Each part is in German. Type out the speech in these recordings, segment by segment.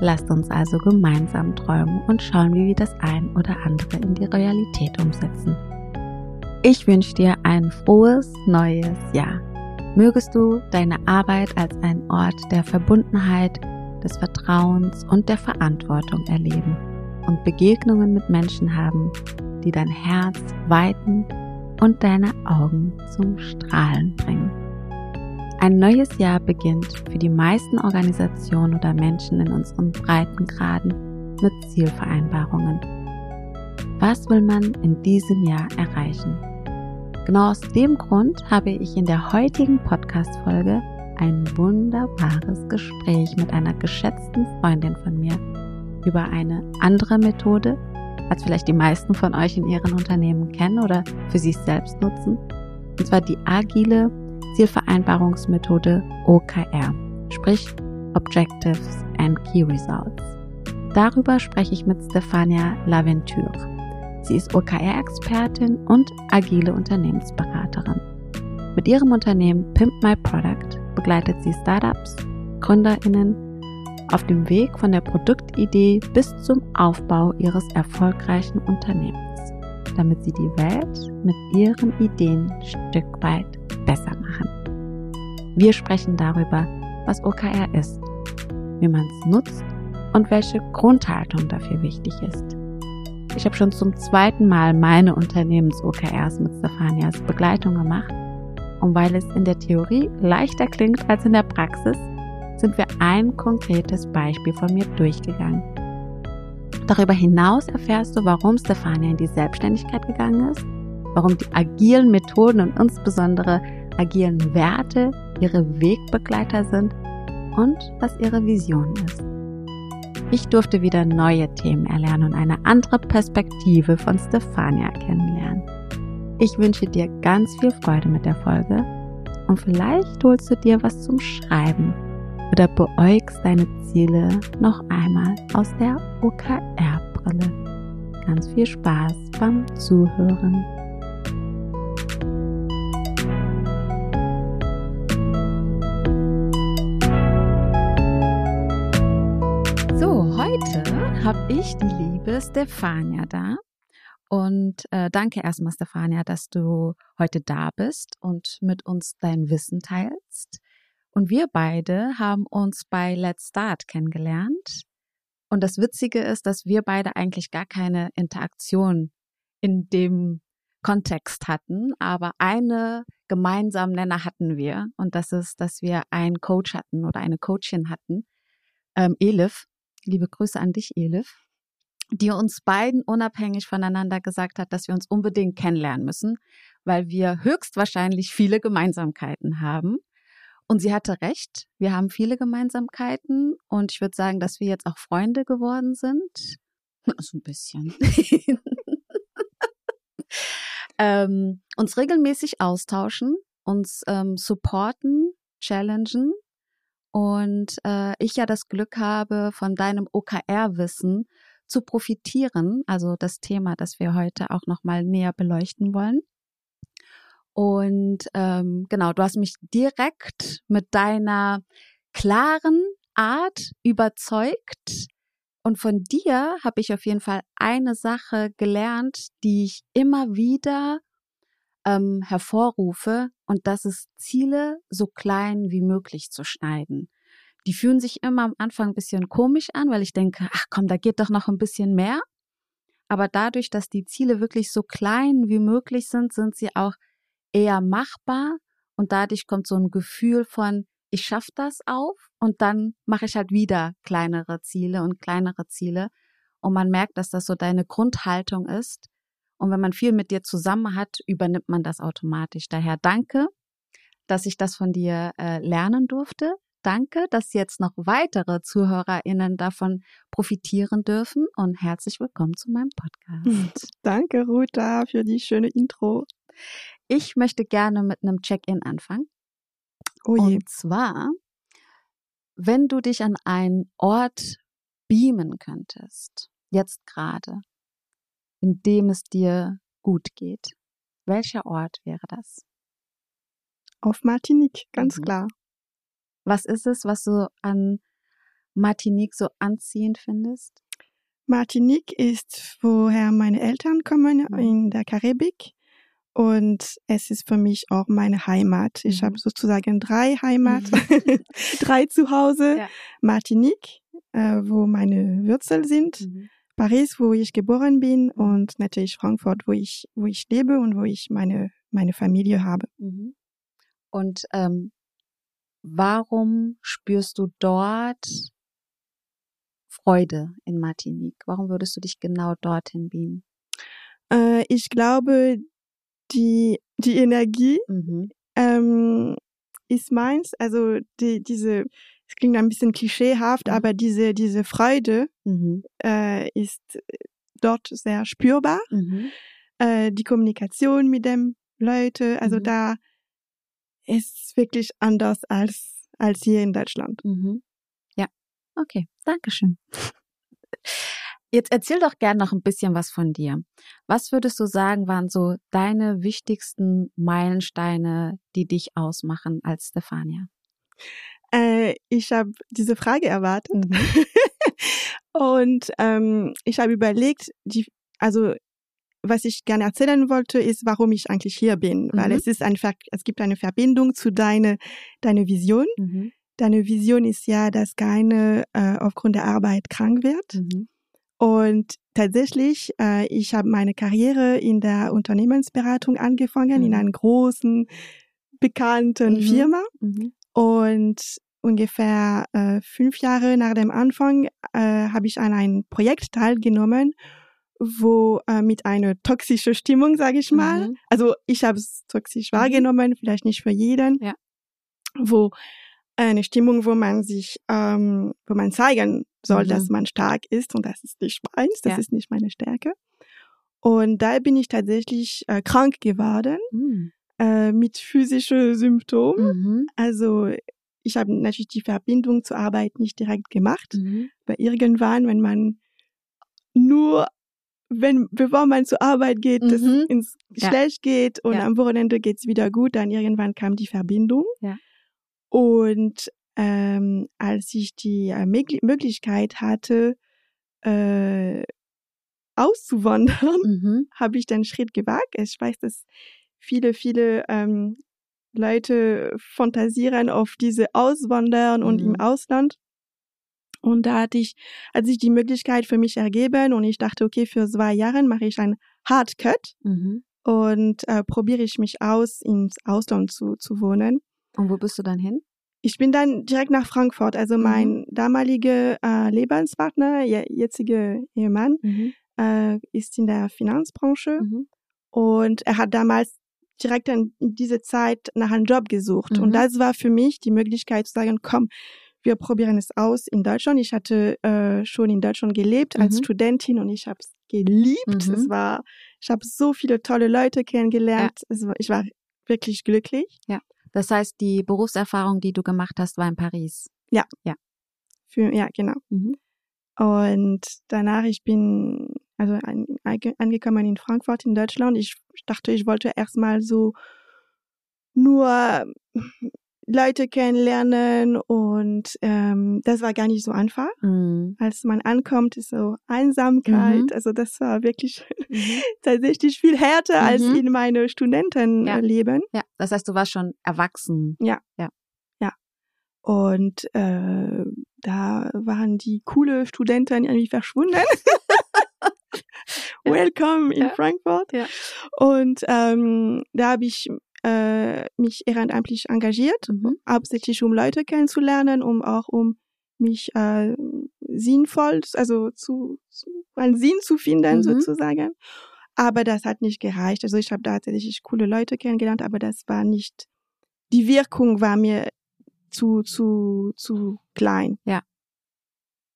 Lasst uns also gemeinsam träumen und schauen, wie wir das ein oder andere in die Realität umsetzen. Ich wünsche dir ein frohes neues Jahr. Mögest du deine Arbeit als ein Ort der Verbundenheit, des Vertrauens und der Verantwortung erleben und Begegnungen mit Menschen haben, die dein Herz weiten und deine Augen zum Strahlen bringen. Ein neues Jahr beginnt für die meisten Organisationen oder Menschen in unseren Breitengraden mit Zielvereinbarungen. Was will man in diesem Jahr erreichen? Genau aus dem Grund habe ich in der heutigen Podcast-Folge ein wunderbares Gespräch mit einer geschätzten Freundin von mir über eine andere Methode, als vielleicht die meisten von euch in ihren Unternehmen kennen oder für sich selbst nutzen, und zwar die agile Zielvereinbarungsmethode OKR, sprich Objectives and Key Results. Darüber spreche ich mit Stefania Laventure. Sie ist OKR-Expertin und agile Unternehmensberaterin. Mit ihrem Unternehmen Pimp My Product begleitet sie Startups, GründerInnen auf dem Weg von der Produktidee bis zum Aufbau ihres erfolgreichen Unternehmens, damit sie die Welt mit ihren Ideen Stück weit besser machen. Wir sprechen darüber, was OKR ist, wie man es nutzt und welche Grundhaltung dafür wichtig ist. Ich habe schon zum zweiten Mal meine Unternehmens-OKRs mit Stefanias Begleitung gemacht. Und weil es in der Theorie leichter klingt als in der Praxis, sind wir ein konkretes Beispiel von mir durchgegangen. Darüber hinaus erfährst du, warum Stefania in die Selbstständigkeit gegangen ist, warum die agilen Methoden und insbesondere agilen Werte ihre Wegbegleiter sind und was ihre Vision ist. Ich durfte wieder neue Themen erlernen und eine andere Perspektive von Stefania kennenlernen. Ich wünsche dir ganz viel Freude mit der Folge und vielleicht holst du dir was zum Schreiben oder beäugst deine Ziele noch einmal aus der OKR-Brille. Ganz viel Spaß beim Zuhören. Habe ich die liebe Stefania da. Und äh, danke erstmal, Stefania, dass du heute da bist und mit uns dein Wissen teilst. Und wir beide haben uns bei Let's Start kennengelernt. Und das Witzige ist, dass wir beide eigentlich gar keine Interaktion in dem Kontext hatten, aber eine gemeinsame Nenner hatten wir. Und das ist, dass wir einen Coach hatten oder eine Coachin hatten, ähm, Elif, liebe Grüße an dich, Elif, die uns beiden unabhängig voneinander gesagt hat, dass wir uns unbedingt kennenlernen müssen, weil wir höchstwahrscheinlich viele Gemeinsamkeiten haben. Und sie hatte recht, wir haben viele Gemeinsamkeiten und ich würde sagen, dass wir jetzt auch Freunde geworden sind. So ein bisschen. ähm, uns regelmäßig austauschen, uns ähm, supporten, challengen und äh, ich ja das Glück habe, von deinem OKR-Wissen zu profitieren, also das Thema, das wir heute auch nochmal näher beleuchten wollen. Und ähm, genau, du hast mich direkt mit deiner klaren Art überzeugt. Und von dir habe ich auf jeden Fall eine Sache gelernt, die ich immer wieder ähm, hervorrufe, und das ist Ziele so klein wie möglich zu schneiden. Die fühlen sich immer am Anfang ein bisschen komisch an, weil ich denke, ach komm, da geht doch noch ein bisschen mehr. Aber dadurch, dass die Ziele wirklich so klein wie möglich sind, sind sie auch eher machbar und dadurch kommt so ein Gefühl von, ich schaffe das auf und dann mache ich halt wieder kleinere Ziele und kleinere Ziele und man merkt, dass das so deine Grundhaltung ist und wenn man viel mit dir zusammen hat, übernimmt man das automatisch. Daher danke, dass ich das von dir äh, lernen durfte. danke, dass jetzt noch weitere ZuhörerInnen davon profitieren dürfen und herzlich willkommen zu meinem Podcast. Danke, Ruta, für die schöne Intro. Ich möchte gerne mit einem Check-in anfangen. Oh je. Und zwar, wenn du dich an einen Ort beamen könntest, jetzt gerade, in dem es dir gut geht, welcher Ort wäre das? Auf Martinique, ganz Mhm. klar. Was ist es, was du an Martinique so anziehend findest? Martinique ist, woher meine Eltern kommen, Mhm. in der Karibik. Und es ist für mich auch meine Heimat. Ich Mhm. habe sozusagen drei Heimat, drei Zuhause. Ja. Martinique, äh, wo meine Wurzeln sind. Mhm. Paris, wo ich geboren bin. Und natürlich Frankfurt, wo ich, wo ich lebe und wo ich meine, meine Familie habe. Mhm. Und ähm, warum spürst du dort Freude in Martinique? Warum würdest du dich genau dorthin beamen? Äh, ich glaube, die, die Energie Mhm. ähm, ist meins. Also die, diese, es klingt ein bisschen klischeehaft, Mhm. aber diese, diese Freude Mhm. äh, ist dort sehr spürbar. Mhm. Äh, die Kommunikation mit dem Leute, also Mhm. da ist wirklich anders als, als hier in Deutschland. Mhm. Ja, okay, Dankeschön. Jetzt erzähl doch gern noch ein bisschen was von dir. Was würdest du sagen, waren so deine wichtigsten Meilensteine, die dich ausmachen als Stefania? Äh, ich habe diese Frage erwartet Mhm. und ähm, ich habe überlegt, die, also was ich gerne erzählen wollte, ist, warum ich eigentlich hier bin, weil Mhm. es ist ein, Ver es gibt eine Verbindung zu deiner deine Vision. Mhm. Deine Vision ist ja, dass keine äh, aufgrund der Arbeit krank wird. Mhm. Und tatsächlich, äh, ich habe meine Karriere in der Unternehmensberatung angefangen, in Mhm. einer großen, bekannten Mhm. Firma. Und ungefähr äh, fünf Jahre nach dem Anfang äh, habe ich an einem Projekt teilgenommen, wo äh, mit einer toxischen Stimmung, sage ich mal, Mhm. also ich habe es toxisch Mhm. wahrgenommen, vielleicht nicht für jeden, Ja. wo eine Stimmung, wo man sich, ähm, wo man zeigen soll, Mhm. dass man stark ist und das ist nicht meins, das Ja. ist nicht meine Stärke. Und da bin ich tatsächlich äh, krank geworden Mhm. äh, mit physischen Symptomen. Mhm. Also ich habe natürlich die Verbindung zur Arbeit nicht direkt gemacht, Mhm. aber irgendwann, wenn man nur, wenn bevor man zur Arbeit geht, das Mhm. ins Ja. schlecht geht und Ja. am Wochenende geht's wieder gut, dann irgendwann kam die Verbindung. Ja. Und ähm, als ich die äh, Mögli- Möglichkeit hatte, äh, auszuwandern, Mhm. habe ich den Schritt gewagt. Ich weiß, dass viele, viele ähm, Leute fantasieren auf diese Auswandern und Mhm. im Ausland. Und da hatte ich, hat sich die Möglichkeit für mich ergeben und ich dachte, okay, für zwei Jahre mache ich einen Hard Cut Mhm. und äh, probiere ich mich aus, ins Ausland zu, zu wohnen. Und wo bist du dann hin? Ich bin dann direkt nach Frankfurt. Also Mhm. mein damaliger äh, Lebenspartner, je, jetziger Ehemann, Mhm. äh, ist in der Finanzbranche Mhm. und er hat damals direkt in, diese Zeit nach einem Job gesucht. Mhm. Und das war für mich die Möglichkeit zu sagen, komm, wir probieren es aus in Deutschland. Ich hatte äh, schon in Deutschland gelebt als Mhm. Studentin und ich habe es geliebt. Mhm. Es war, ich habe so viele tolle Leute kennengelernt. Es war, ich war wirklich glücklich. Das heißt, die Berufserfahrung, die du gemacht hast, war in Paris. Für, ja, genau. Mhm. Und danach, ich bin also an, ange- angekommen in Frankfurt in Deutschland. Ich dachte, ich wollte erstmal so nur Leute kennenlernen und ähm, das war gar nicht so einfach. Mhm. Als man ankommt, ist so Einsamkeit. Mhm. Also das war wirklich Mhm. tatsächlich viel härter als Mhm. in meinem Studentenleben. Ja, das heißt, du warst schon erwachsen. Und äh, da waren die coole Studenten irgendwie verschwunden. Welcome in Ja. Frankfurt. Ja. Und ähm, da habe ich äh, mich ehrenamtlich engagiert, Mhm. hauptsächlich um Leute kennenzulernen, um auch um mich äh, sinnvoll, also zu, zu einen Sinn zu finden Mhm. sozusagen. Aber das hat nicht gereicht. Also ich habe da tatsächlich coole Leute kennengelernt, aber das war nicht, die Wirkung war mir zu, zu, zu klein.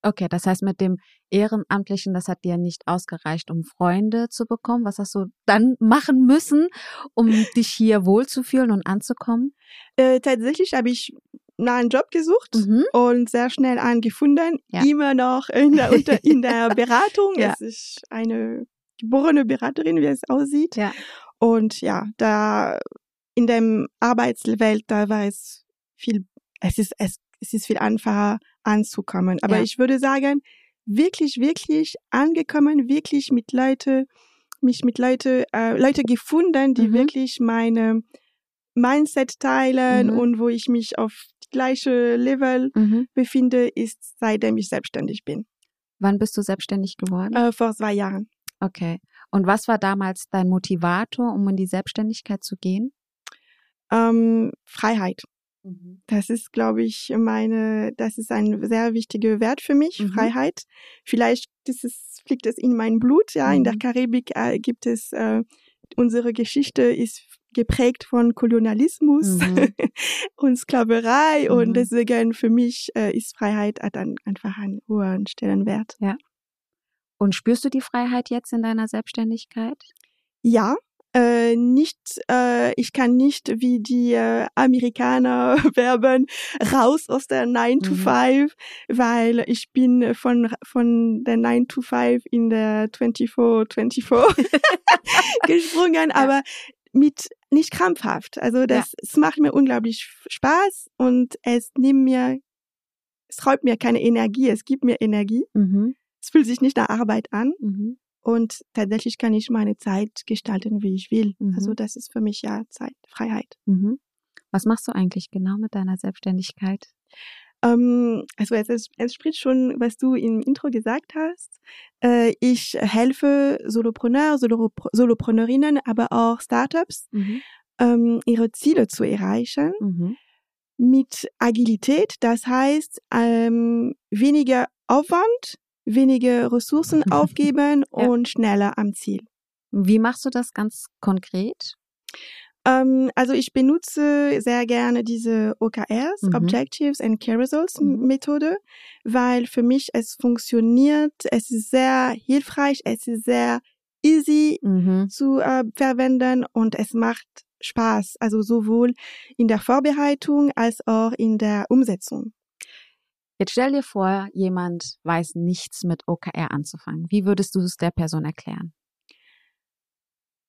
Okay, das heißt, mit dem Ehrenamtlichen, das hat dir nicht ausgereicht, um Freunde zu bekommen. Was hast du dann machen müssen, um dich hier wohlzufühlen und anzukommen? Äh, tatsächlich habe ich nach einem Job gesucht Mhm. und sehr schnell einen gefunden. Ja. Immer noch in der, unter, in der Beratung. Ja. Es ist eine geborene Beraterin, wie es aussieht. Ja. Und ja, da in dem Arbeitswelt, da war es viel, es ist, es, es ist viel einfacher anzukommen. Aber Ja. ich würde sagen, wirklich, wirklich angekommen, wirklich mit Leute, mich mit Leute, äh, Leute gefunden, die Mhm. wirklich meine Mindset teilen Mhm. und wo ich mich auf gleiche Level Mhm. befinde, ist seitdem ich selbstständig bin. Wann bist du selbstständig geworden? Äh, vor zwei Jahren. Okay. Und was war damals dein Motivator, um in die Selbstständigkeit zu gehen? Ähm, Freiheit. Das ist, glaube ich, meine, das ist ein sehr wichtiger Wert für mich, Mhm. Freiheit. Vielleicht ist es, fliegt es in mein Blut, ja. In der Mhm. Karibik äh, gibt es, äh, unsere Geschichte ist geprägt von Kolonialismus Mhm. und Sklaverei Mhm. und deswegen für mich äh, ist Freiheit hat dann einfach einen hohen Stellenwert. Und spürst du die Freiheit jetzt in deiner Selbstständigkeit? Ja, äh, nicht, äh, ich kann nicht wie die äh, Amerikaner werben, raus aus der 9 to Mhm. 5, weil ich bin von, von der 9 to 5 in der 24, 24 gesprungen, aber mit nicht krampfhaft. Also das, es macht mir unglaublich Spaß und es nimmt mir, es raubt mir keine Energie, es gibt mir Energie. Mhm. Es fühlt sich nicht nach Arbeit an. Mhm. Und tatsächlich kann ich meine Zeit gestalten, wie ich will. Mhm. Also das ist für mich ja Zeit, Freiheit. Mhm. Was machst du eigentlich genau mit deiner Selbstständigkeit? Ähm, also es, entspricht schon, was du im Intro gesagt hast. Äh, ich helfe Solopreneur, Solo, Solopreneurinnen, aber auch Startups, Mhm. ähm, ihre Ziele zu erreichen Mhm. mit Agilität. Das heißt, ähm, weniger Aufwand, weniger Ressourcen aufgeben Ja. und schneller am Ziel. Wie machst du das ganz konkret? Ähm, also ich benutze sehr gerne diese OKRs, Mhm. Objectives and Key Results Mhm. Methode, weil für mich es funktioniert, es ist sehr hilfreich, es ist sehr easy Mhm. zu äh, verwenden und es macht Spaß, also sowohl in der Vorbereitung als auch in der Umsetzung. Jetzt stell dir vor, jemand weiß nichts mit OKR anzufangen. Wie würdest du es der Person erklären?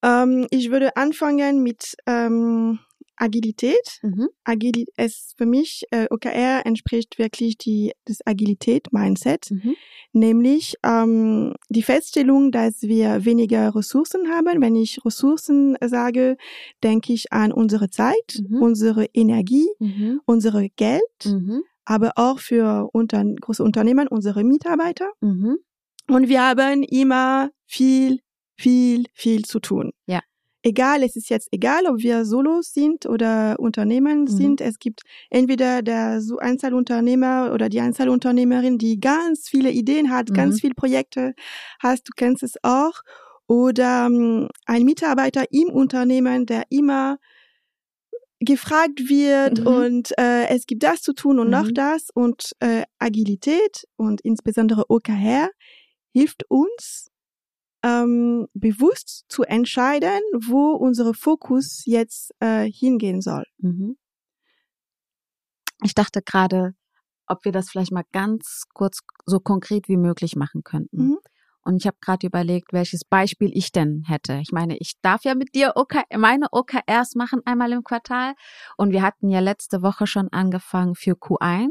Ähm, ich würde anfangen mit ähm, Agilität. Mhm. Agili es für mich äh, OKR entspricht wirklich die das Agilität Mindset. Mhm. nämlich ähm, die Feststellung, dass wir weniger Ressourcen haben. Wenn ich Ressourcen sage, denke ich an unsere Zeit, Mhm. unsere Energie, Mhm. unsere Geld, Mhm. Aber auch für unter große Unternehmen unsere Mitarbeiter. Mhm. Und wir haben immer viel, viel, viel zu tun. Ja. Egal, es ist jetzt egal, ob wir Solos sind oder Unternehmen Mhm. sind. Es gibt entweder der Einzelunternehmer oder die Einzelunternehmerin, die ganz viele Ideen hat, Mhm. ganz viele Projekte hast. Du kennst es auch. Oder ähm, ein Mitarbeiter im Unternehmen, der immer gefragt wird Mhm. und äh, es gibt das zu tun und noch Mhm. das und äh, Agilität und insbesondere OKR hilft uns ähm, bewusst zu entscheiden, wo unser Fokus jetzt äh, hingehen soll. Mhm. Ich dachte gerade, ob wir das vielleicht mal ganz kurz so konkret wie möglich machen könnten. Und ich habe gerade überlegt, welches Beispiel ich denn hätte. Ich meine, ich darf ja mit dir OK, meine OKRs machen einmal im Quartal. Und wir hatten ja letzte Woche schon angefangen für Q1.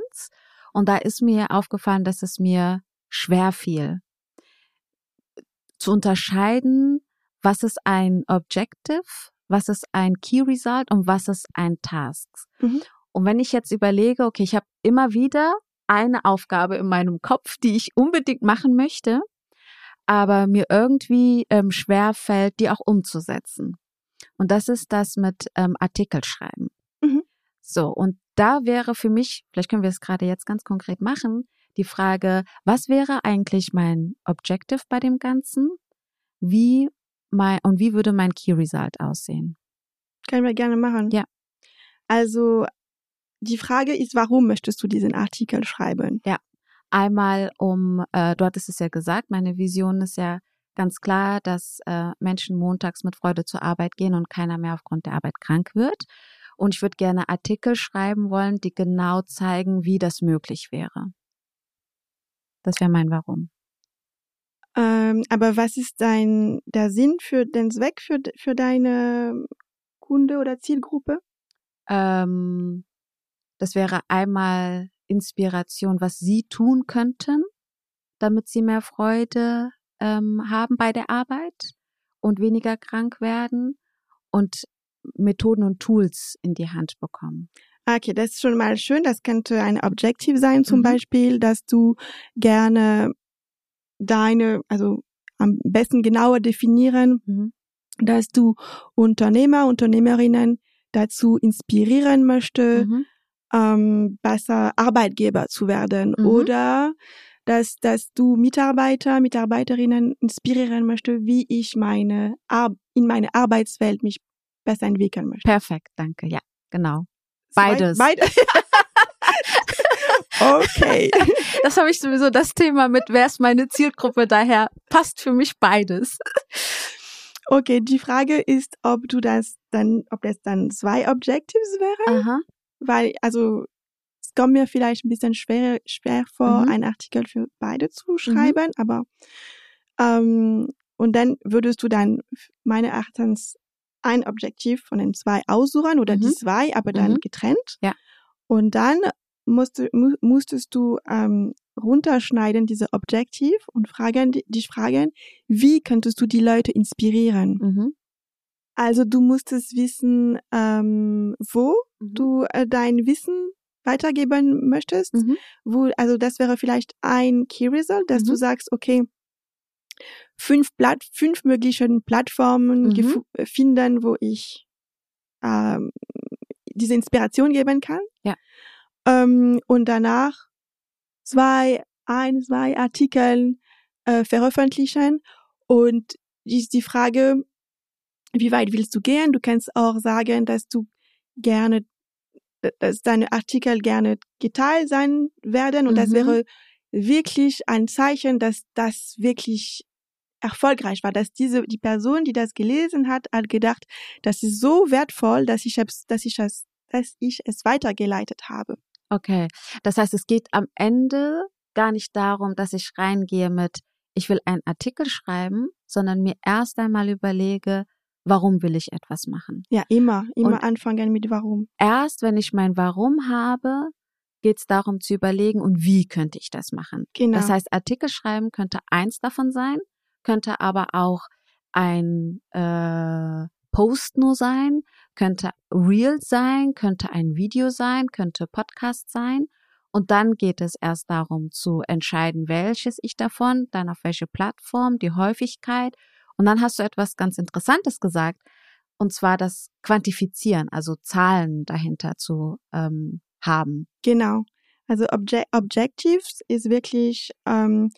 Und da ist mir aufgefallen, dass es mir schwer fiel, zu unterscheiden, was ist ein Objective, was ist ein Key Result und was ist ein Task. Mhm. Und wenn ich jetzt überlege, okay, ich habe immer wieder eine Aufgabe in meinem Kopf, die ich unbedingt machen möchte, aber mir irgendwie ähm, schwer fällt, die auch umzusetzen. Und das ist das mit ähm, Artikel schreiben. Mhm. So, und da wäre für mich, vielleicht können wir es gerade jetzt ganz konkret machen, die Frage, was wäre eigentlich mein Objective bei dem Ganzen? Wie mein, und wie würde mein Key Result aussehen? Können wir gerne machen. Ja. Also die Frage ist, warum möchtest du diesen Artikel schreiben? Ja, einmal um, äh, du hattest es ja gesagt, meine Vision ist ja ganz klar, dass äh, Menschen montags mit Freude zur Arbeit gehen und keiner mehr aufgrund der Arbeit krank wird. Und ich würde gerne Artikel schreiben wollen, die genau zeigen, wie das möglich wäre. Das wäre mein Warum. Ähm, aber was ist dein der Sinn für den Zweck für, für deine Kunde oder Zielgruppe? Ähm, das wäre einmal Inspiration, was Sie tun könnten, damit Sie mehr Freude ähm, haben bei der Arbeit und weniger krank werden und Methoden und Tools in die Hand bekommen. Okay, das ist schon mal schön. Das könnte ein Objektiv sein, zum mhm. Beispiel, dass du gerne deine, also am besten genauer definieren, mhm. dass du Unternehmer, Unternehmerinnen dazu inspirieren möchte, mhm. Ähm, besser Arbeitgeber zu werden mhm. oder dass, dass du Mitarbeiter, Mitarbeiterinnen inspirieren möchte, wie ich meine Ar in meine Arbeitswelt mich besser entwickeln möchte. Perfekt, danke. Ja, genau. Beides. Beides. okay. Das habe ich sowieso das Thema mit, wer ist meine Zielgruppe, daher passt für mich beides. Okay, die Frage ist, ob du das dann, ob das dann zwei Objectives wären. Aha. Weil, also, es kommt mir vielleicht ein bisschen schwer, schwer vor, mhm. einen Artikel für beide zu mhm. schreiben, mhm. aber, ähm, und dann würdest du dann, meine Erachtens, ein Objektiv von den zwei aussuchen oder mhm. die zwei, aber dann mhm. getrennt. Ja. Und dann musst, mu musstest du ähm, runterschneiden, diese Objektiv und fragen, dich fragen, wie könntest du die Leute inspirieren? Also du musstest wissen, ähm, wo mhm. du äh, dein Wissen weitergeben möchtest. Mhm. Wo, also das wäre vielleicht ein Key Result, dass du mhm. sagst, okay, fünf, Platt, fünf möglichen Plattformen mhm. finden, wo ich ähm, diese Inspiration geben kann. Ja. Ähm, und danach zwei, ein, zwei Artikel äh, veröffentlichen. Und ist die Frage, wie weit willst du gehen? Du kannst auch sagen, dass du gerne, dass deine Artikel gerne geteilt sein werden. Und mhm. das wäre wirklich ein Zeichen, dass das wirklich erfolgreich war, dass diese die Person, die das gelesen hat, hat gedacht, das ist so wertvoll, dass ich es, dass ich es, dass ich es weitergeleitet habe. Okay, das heißt, es geht am Ende gar nicht darum, dass ich reingehe mit, ich will einen Artikel schreiben, sondern mir erst einmal überlege, warum will ich etwas machen? Ja, immer, immer und anfangen mit warum. Erst wenn ich mein Warum habe, geht es darum zu überlegen, und wie könnte ich das machen? Genau. Das heißt, Artikel schreiben könnte eins davon sein, könnte aber auch ein äh, Post nur sein, könnte Real sein, könnte ein Video sein, könnte Podcast sein. Und dann geht es erst darum zu entscheiden, welches ich davon, dann auf welche Plattform, die Häufigkeit. Und dann hast du etwas ganz Interessantes gesagt, und zwar das Quantifizieren, also Zahlen dahinter zu ähm, haben. Genau. Also Obje Objectives ist wirklich ähm,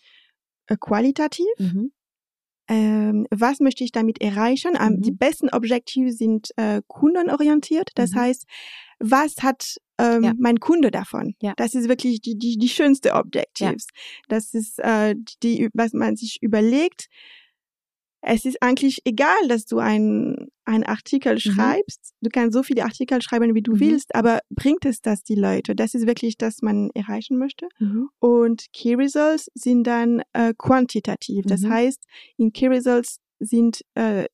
qualitativ. Mhm ähm, was möchte ich damit erreichen? Ähm, mhm. Die besten Objektive sind äh, kundenorientiert. Das mhm. heißt, was hat ähm, ja. mein Kunde davon? Ja. Das ist wirklich die, die, die schönste Objectives. Ja. Das ist äh, die, was man sich überlegt, es ist eigentlich egal, dass du ein ein Artikel mhm. schreibst. Du kannst so viele Artikel schreiben, wie du mhm. willst, aber bringt es das die Leute? Das ist wirklich das, man erreichen möchte. Mhm. Und Key Results sind dann äh, quantitativ. Das mhm. heißt, in Key Results sind äh,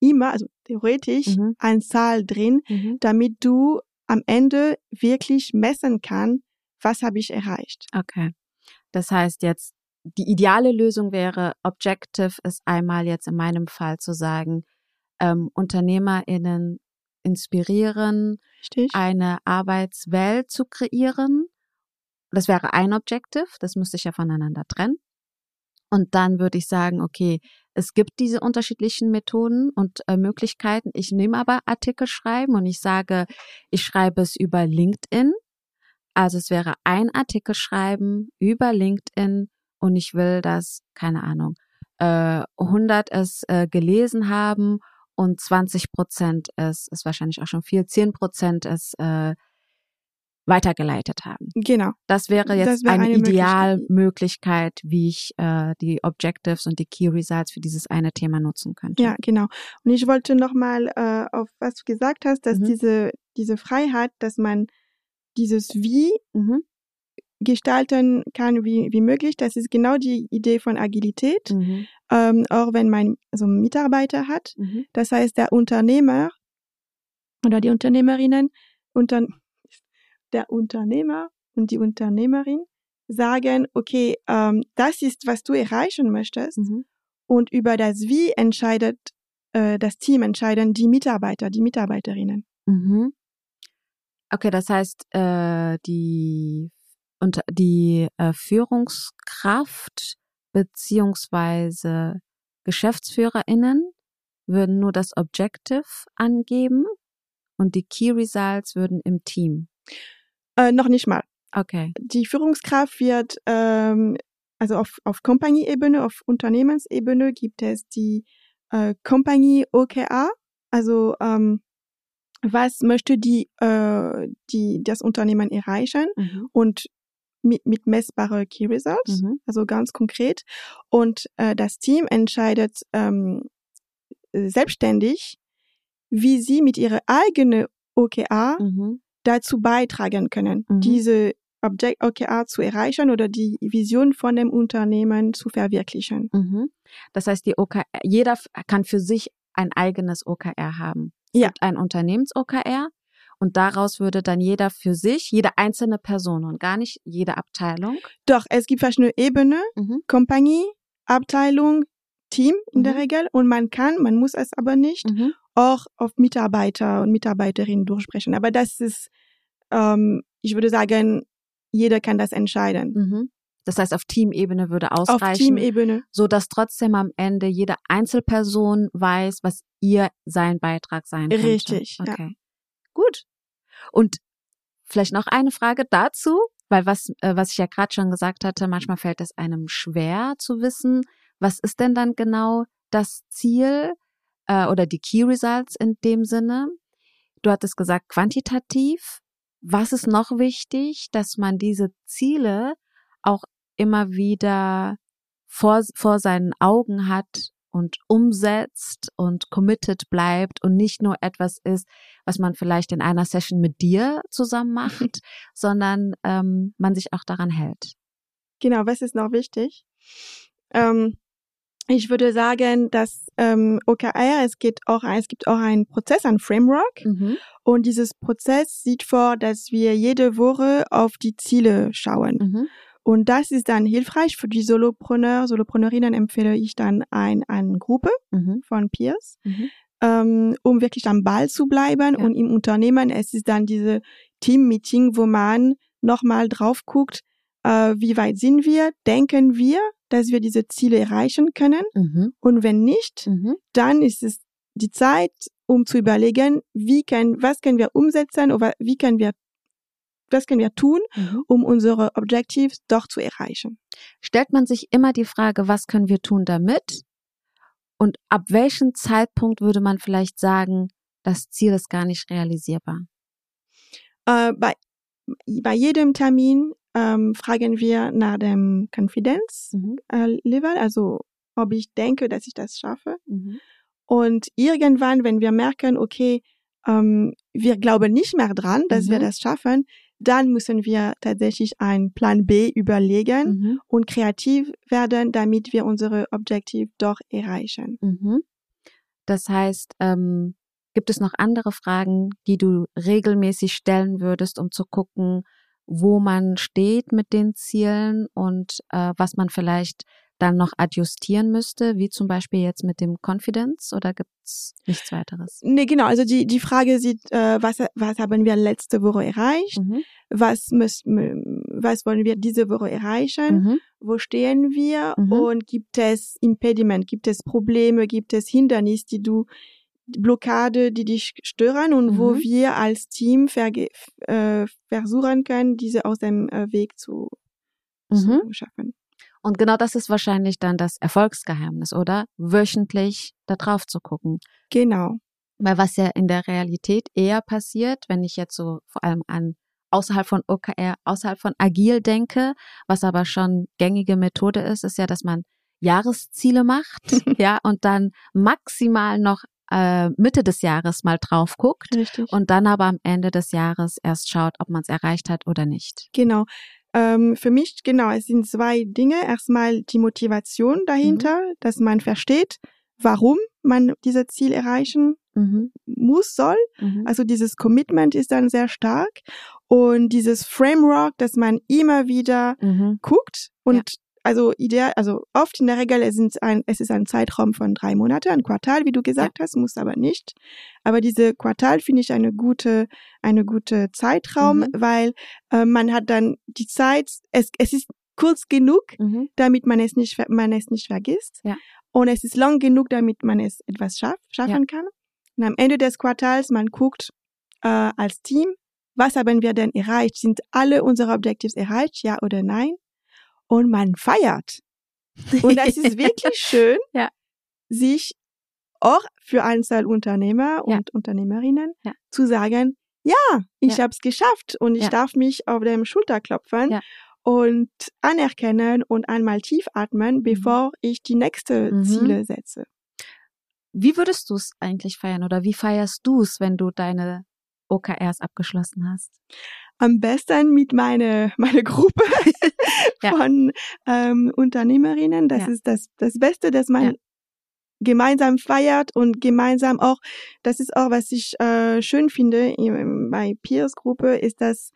immer, also theoretisch, mhm. eine Zahl drin, mhm. damit du am Ende wirklich messen kann, was habe ich erreicht. Okay. Das heißt jetzt die ideale Lösung wäre, Objective ist einmal jetzt in meinem Fall zu sagen, ähm, UnternehmerInnen inspirieren, Richtig. eine Arbeitswelt zu kreieren. Das wäre ein Objective, das müsste ich ja voneinander trennen. Und dann würde ich sagen, okay, es gibt diese unterschiedlichen Methoden und äh, Möglichkeiten. Ich nehme aber Artikel schreiben und ich sage, ich schreibe es über LinkedIn. Also es wäre ein Artikel schreiben über LinkedIn und ich will, dass, keine Ahnung, äh, 100 es äh, gelesen haben und 20 Prozent es ist wahrscheinlich auch schon viel, 10 Prozent es äh, weitergeleitet haben. Genau. Das wäre jetzt Das wäre eine, eine Idealmöglichkeit, wie ich äh, die Objectives und die Key Results für dieses eine Thema nutzen könnte. Ja, genau. Und ich wollte nochmal äh, auf was du gesagt hast, dass Mhm. diese, diese Freiheit, dass man dieses Wie Mhm. Gestalten kann, wie, wie möglich, das ist genau die Idee von Agilität, Mhm. ähm, auch wenn man so einen Mitarbeiter hat. Mhm. Das heißt, der Unternehmer oder die Unternehmerinnen, unter, der Unternehmer und die Unternehmerin sagen, okay, ähm, das ist, was du erreichen möchtest Mhm. und über das Wie entscheidet äh, das Team, entscheiden die Mitarbeiter, die Mitarbeiterinnen. Mhm. Okay, das heißt, äh, die, unter, die äh, Führungskraft beziehungsweise GeschäftsführerInnen würden nur das Objective angeben und die Key Results würden im Team. Äh, noch nicht mal. Okay. Die Führungskraft wird, ähm, also auf, auf Company-Ebene, auf Unternehmensebene gibt es die äh, Company OKR, also ähm, was möchte die, äh, die das Unternehmen erreichen Mhm. und mit, mit messbare Key Results, Mhm. also ganz konkret. Und äh, das Team entscheidet ähm, selbstständig, wie sie mit ihrer eigenen OKR Mhm. dazu beitragen können, Mhm. diese Object OKR zu erreichen oder die Vision von dem Unternehmen zu verwirklichen. Mhm. Das heißt, die OKR, jeder kann für sich ein eigenes OKR haben. Es Ja. ein Unternehmens-OKR und daraus würde dann jeder für sich, jede einzelne Person und gar nicht jede Abteilung. Doch, es gibt verschiedene Ebenen, Mhm. Kompanie, Abteilung, Team in der Mhm. Regel und man kann, man muss es aber nicht, Mhm. auch auf Mitarbeiter und Mitarbeiterinnen durchsprechen. Aber das ist, ähm, ich würde sagen, jeder kann das entscheiden. Mhm. Das heißt, auf Teamebene würde Auf ausreichen, Teamebene. so dass trotzdem am Ende jede Einzelperson weiß, was ihr sein Beitrag sein könnte. Richtig, ja. Gut. Und vielleicht noch eine Frage dazu, weil was, äh, was ich ja gerade schon gesagt hatte, manchmal fällt es einem schwer zu wissen, was ist denn dann genau das Ziel äh, oder die Key Results in dem Sinne. Du hattest gesagt, quantitativ. Was ist noch wichtig, dass man diese Ziele auch immer wieder vor, vor seinen Augen hat und umsetzt und committed bleibt und nicht nur etwas ist, was man vielleicht in einer Session mit dir zusammen macht, sondern ähm, man sich auch daran hält. Genau, was ist noch wichtig? Ähm, ich würde sagen, dass ähm, OKR, es geht auch, es gibt auch einen Prozess, ein Framework. Mhm. Und dieses Prozess sieht vor, dass wir jede Woche auf die Ziele schauen. Mhm. Und das ist dann hilfreich für die Solopreneur, Solopreneurinnen empfehle ich dann ein, eine Gruppe Mhm. von Peers, Mhm. ähm, um wirklich am Ball zu bleiben. Ja. Und im Unternehmen, es ist dann diese Team-Meeting, wo man nochmal drauf guckt, äh, wie weit sind wir, denken wir, dass wir diese Ziele erreichen können. Mhm. Und wenn nicht, Mhm. dann ist es die Zeit, um zu überlegen, wie können, was können wir umsetzen oder wie können wir, was können wir tun, Mhm. um unsere Objectives doch zu erreichen. Stellt man sich immer die Frage, was können wir tun damit? Und ab welchem Zeitpunkt würde man vielleicht sagen, das Ziel ist gar nicht realisierbar? Äh, bei, bei jedem Termin ähm, fragen wir nach dem Confidence Mhm. äh, Level, also ob ich denke, dass ich das schaffe. Mhm. Und irgendwann, wenn wir merken, okay, ähm, wir glauben nicht mehr dran, dass wir Mhm. das schaffen, dann müssen wir tatsächlich einen Plan B überlegen Mhm. und kreativ werden, damit wir unsere Objektiv doch erreichen. Mhm. Das heißt, ähm, gibt es noch andere Fragen, die du regelmäßig stellen würdest, um zu gucken, wo man steht mit den Zielen und äh, was man vielleicht dann noch adjustieren müsste, wie zum Beispiel jetzt mit dem Confidence oder gibt's nichts weiteres? Nee, genau, also die, die Frage sieht, äh, was, was haben wir letzte Woche erreicht? Mhm. Was müssen, was wollen wir diese Woche erreichen? Mhm. Wo stehen wir? Mhm. Und gibt es Impediment? Gibt es Probleme? Gibt es Hindernisse, die du Blockade, die dich stören und wo Mhm. wir als Team äh, versuchen können, diese aus dem äh, Weg zu, Mhm. zu schaffen. Und genau das ist wahrscheinlich dann das Erfolgsgeheimnis, oder? Wöchentlich da drauf zu gucken. Genau. Weil was ja in der Realität eher passiert, wenn ich jetzt so vor allem an außerhalb von OKR, außerhalb von agil denke, was aber schon gängige Methode ist, ist ja, dass man Jahresziele macht, ja, und dann maximal noch äh, Mitte des Jahres mal drauf guckt Richtig. und dann aber am Ende des Jahres erst schaut, ob man es erreicht hat oder nicht. Genau. Ähm, für mich, genau, es sind zwei Dinge. Erstmal die Motivation dahinter, Mhm. dass man versteht, warum man dieses Ziel erreichen Mhm. muss, soll. Mhm. Also dieses Commitment ist dann sehr stark. Und dieses Framework, dass man immer wieder Mhm. guckt und also ideal, also oft in der Regel es ist ein, es ist ein Zeitraum von drei Monate, ein Quartal, wie du gesagt hast, muss aber nicht. Aber diese Quartal finde ich eine gute, eine gute Zeitraum, Mhm. weil äh, man hat dann die Zeit, es, es ist kurz genug, Mhm. damit man es nicht, man es nicht vergisst. Ja. Und es ist lang genug, damit man es etwas schaff, schaffen kann. Und am Ende des Quartals, man guckt äh, als Team, was haben wir denn erreicht? Sind alle unsere Objectives erreicht, ja oder nein? Und man feiert. Und das ist wirklich schön, Ja. sich auch für Einzelunternehmer Ja. und Unternehmerinnen Ja. zu sagen, ja, ich Ja. habe es geschafft und ich Ja. darf mich auf dem Schulter klopfen Ja. und anerkennen und einmal tief atmen, bevor ich die nächste Mhm. Ziele setze. Wie würdest du es eigentlich feiern oder wie feierst du es, wenn du deine OKRs abgeschlossen hast? Am besten mit meiner meine Gruppe Ja. von ähm, Unternehmerinnen. Das Ja. ist das, das Beste, dass man Ja. gemeinsam feiert und gemeinsam auch, das ist auch, was ich äh, schön finde bei Peers Gruppe, ist, dass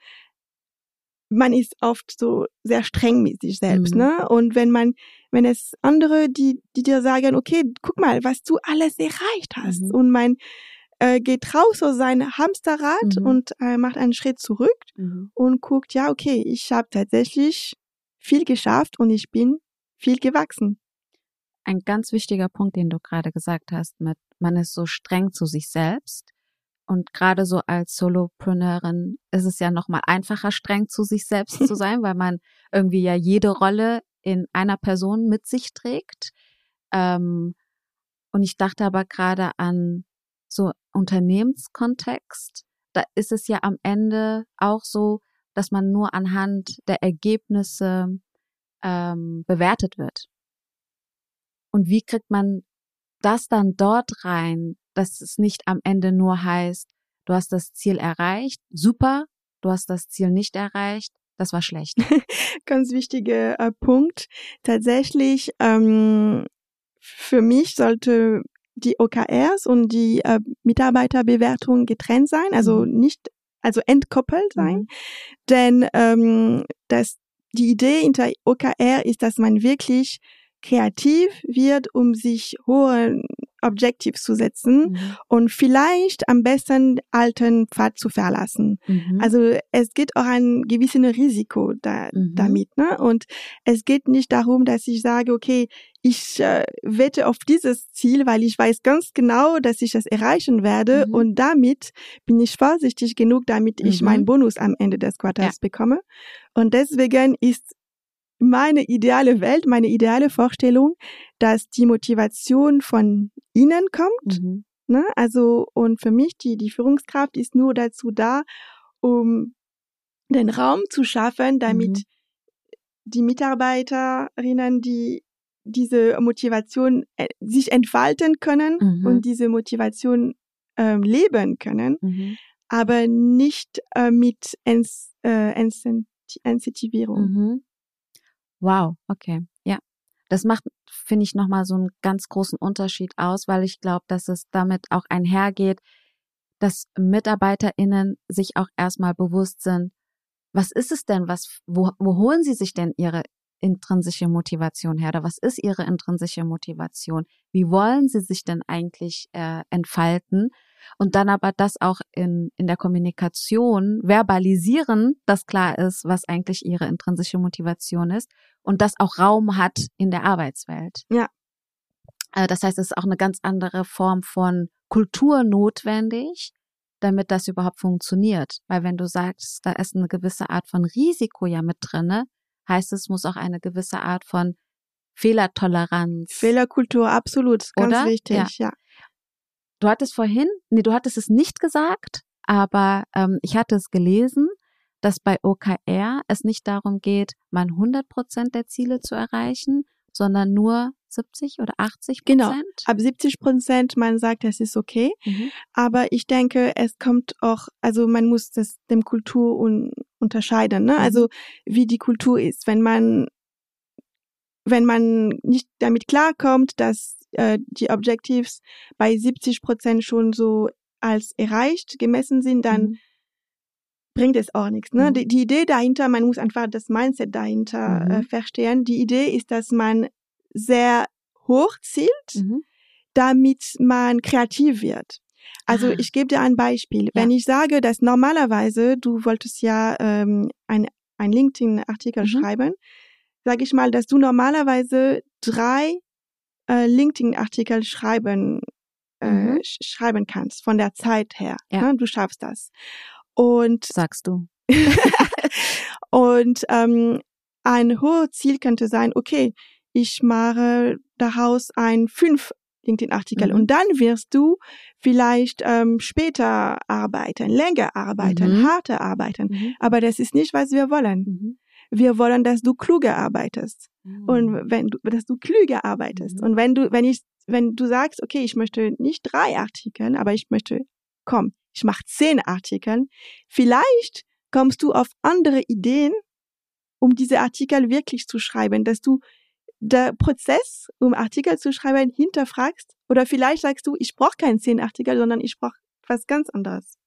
man ist oft so sehr streng mit sich selbst, Mhm. ne? Und wenn man, wenn es andere, die, die dir sagen, okay, guck mal, was du alles erreicht hast, Mhm. und man äh, geht raus aus seinem Hamsterrad Mhm. und äh, macht einen Schritt zurück und guckt, ja, okay, ich habe tatsächlich viel geschafft und ich bin viel gewachsen. Ein ganz wichtiger Punkt, den du gerade gesagt hast, mit man ist so streng zu sich selbst. Und gerade so als Solopreneurin ist es ja nochmal einfacher, streng zu sich selbst zu sein, weil man irgendwie ja jede Rolle in einer Person mit sich trägt. Ähm, und ich dachte aber gerade an so Unternehmenskontext. Da ist es ja am Ende auch so, dass man nur anhand der Ergebnisse ähm, bewertet wird. Und wie kriegt man das dann dort rein, dass es nicht am Ende nur heißt, du hast das Ziel erreicht, super, du hast das Ziel nicht erreicht, das war schlecht. Ganz wichtiger äh, Punkt. Tatsächlich, ähm, für mich sollte die OKRs und die äh, Mitarbeiterbewertung getrennt sein, also Mhm. nicht, also entkoppelt sein. Mhm. Denn ähm, das, die Idee hinter OKR ist, dass man wirklich kreativ wird, um sich hohe Objectives zu setzen Mhm. und vielleicht am besten alten Pfad zu verlassen. Mhm. Also es geht auch ein gewisses Risiko da, Mhm. damit. Ne? Und es geht nicht darum, dass ich sage, okay, ich äh, wette auf dieses Ziel, weil ich weiß ganz genau, dass ich das erreichen werde. Mhm. Und damit bin ich vorsichtig genug, damit ich Mhm. meinen Bonus am Ende des Quartals bekomme. Und deswegen ist meine ideale Welt, meine ideale Vorstellung, dass die Motivation von innen kommt Mhm. Ne? Also, und für mich, die, die Führungskraft ist nur dazu da, um den Raum zu schaffen, damit Mhm. die Mitarbeiterinnen, die diese Motivation äh, sich entfalten können Mhm. und diese Motivation ähm, leben können, Mhm. aber nicht äh, mit Ens, äh, Insen- Incentivierung. Wow, okay, ja. Das macht, finde ich, nochmal so einen ganz großen Unterschied aus, weil ich glaube, dass es damit auch einhergeht, dass MitarbeiterInnen sich auch erstmal bewusst sind, was ist es denn, was, wo, wo holen sie sich denn ihre intrinsische Motivation her? Oder was ist ihre intrinsische Motivation? Wie wollen sie sich denn eigentlich äh, entfalten? Und dann aber das auch in, in der Kommunikation verbalisieren, dass klar ist, was eigentlich ihre intrinsische Motivation ist und das auch Raum hat in der Arbeitswelt. Ja. Also das heißt, es ist auch eine ganz andere Form von Kultur notwendig, damit das überhaupt funktioniert. Weil wenn du sagst, da ist eine gewisse Art von Risiko ja mit drinne, heißt es, muss auch eine gewisse Art von Fehlertoleranz. Fehlerkultur, absolut, ganz Oder? wichtig, Ja. ja. Du hattest vorhin, nee, du hattest es nicht gesagt, aber ähm, ich hatte es gelesen, dass bei OKR es nicht darum geht, mal 100 Prozent der Ziele zu erreichen, sondern nur 70 oder 80 Prozent? Genau. Ab 70 Prozent, man sagt, es ist okay. Mhm. Aber ich denke, es kommt auch, also man muss das dem Kultur un unterscheiden, ne? Mhm. Also wie die Kultur ist. Wenn man wenn man nicht damit klarkommt, dass äh, die Objectives bei 70 Prozent schon so als erreicht gemessen sind, dann Mhm. bringt es auch nichts. Ne? Mhm. Die, die Idee dahinter, man muss einfach das Mindset dahinter Mhm. äh, verstehen. Die Idee ist, dass man sehr hoch zielt, Mhm. damit man kreativ wird. Also Ah. ich gebe dir ein Beispiel. Wenn ich sage, dass normalerweise, du wolltest ja ähm, ein, ein LinkedIn-Artikel Mhm. schreiben, sage ich mal, dass du normalerweise drei äh, LinkedIn-Artikel schreiben, äh, Mhm. sch schreiben kannst, von der Zeit her. Ja. Ne? Du schaffst das. Und Sagst du. und ähm, ein hohes Ziel könnte sein, okay, ich mache daraus ein fünf LinkedIn-Artikel Mhm. und dann wirst du vielleicht ähm, später arbeiten, länger arbeiten, Mhm. harter arbeiten. Mhm. Aber das ist nicht, was wir wollen. Wir wollen, dass du kluger arbeitest Mhm. und wenn du, dass du klüger arbeitest. Mhm. Und wenn du, wenn ich, wenn du sagst, okay, ich möchte nicht drei Artikel, aber ich möchte, komm, ich mache zehn Artikel, vielleicht kommst du auf andere Ideen, um diese Artikel wirklich zu schreiben, dass du der Prozess, um Artikel zu schreiben, hinterfragst. Oder vielleicht sagst du, ich brauche keinen zehn Artikel, sondern ich brauche was ganz anderes.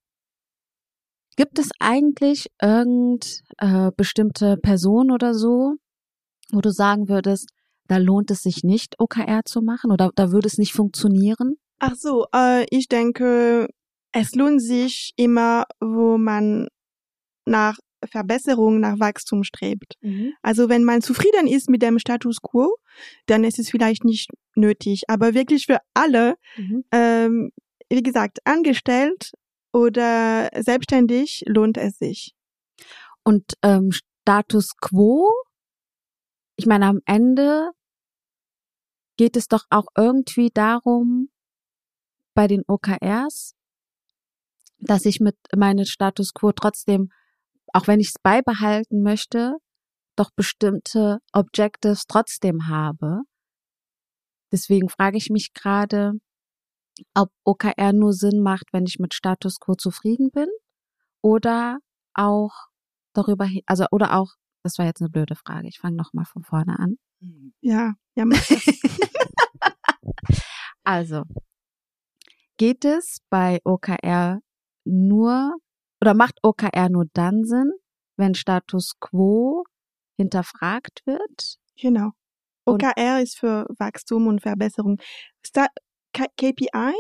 Gibt es eigentlich irgend äh, bestimmte Person oder so, wo du sagen würdest, da lohnt es sich nicht, OKR zu machen oder da würde es nicht funktionieren? Ach so, äh, ich denke, es lohnt sich immer, wo man nach Verbesserung, nach Wachstum strebt. Also wenn man zufrieden ist mit dem Status quo, dann ist es vielleicht nicht nötig. Aber wirklich für alle, Mhm. ähm, wie gesagt, angestellt oder selbstständig lohnt es sich. Und ähm, Status quo, ich meine, am Ende geht es doch auch irgendwie darum, bei den OKRs, dass ich mit meinem Status quo trotzdem, auch wenn ich es beibehalten möchte, doch bestimmte Objectives trotzdem habe. Deswegen frage ich mich gerade, ob OKR nur Sinn macht, wenn ich mit Status quo zufrieden bin oder auch darüber, also oder auch, das war jetzt eine blöde Frage, ich fange nochmal von vorne an. Ja, ja, mach das. Also, geht es bei OKR nur oder macht OKR nur dann Sinn, wenn Status quo hinterfragt wird? genau. OKR ist für Wachstum und Verbesserung. Sta KPI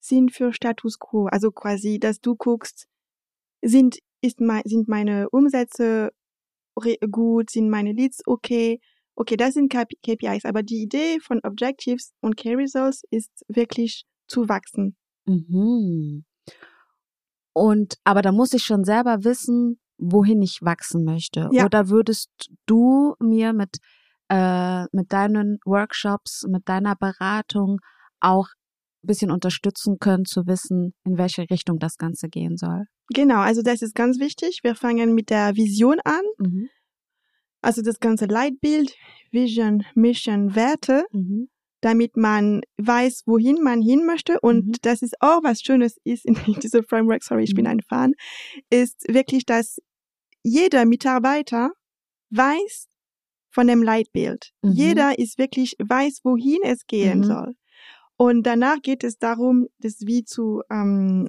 sind für Status quo. Also quasi, dass du guckst, sind, ist mein, sind meine Umsätze gut, sind meine Leads okay? Okay, das sind KP KPIs. Aber die Idee von Objectives und Key Results ist wirklich zu wachsen. Mhm. Und aber da muss ich schon selber wissen, wohin ich wachsen möchte. Ja. Oder würdest du mir mit äh, mit deinen Workshops, mit deiner Beratung auch ein bisschen unterstützen können, zu wissen, in welche Richtung das Ganze gehen soll? Genau, also das ist ganz wichtig. Wir fangen mit der Vision an. Mhm. Also das ganze Leitbild, Vision, Mission, Werte, Mhm. damit man weiß, wohin man hin möchte. Und Mhm. das ist auch was Schönes ist in diesem Framework, sorry, ich bin Mhm. ein Fan, ist wirklich, dass jeder Mitarbeiter weiß von dem Leitbild. Mhm. Jeder ist wirklich, weiß, wohin es gehen Mhm. soll. Und danach geht es darum, das wie zu, ähm,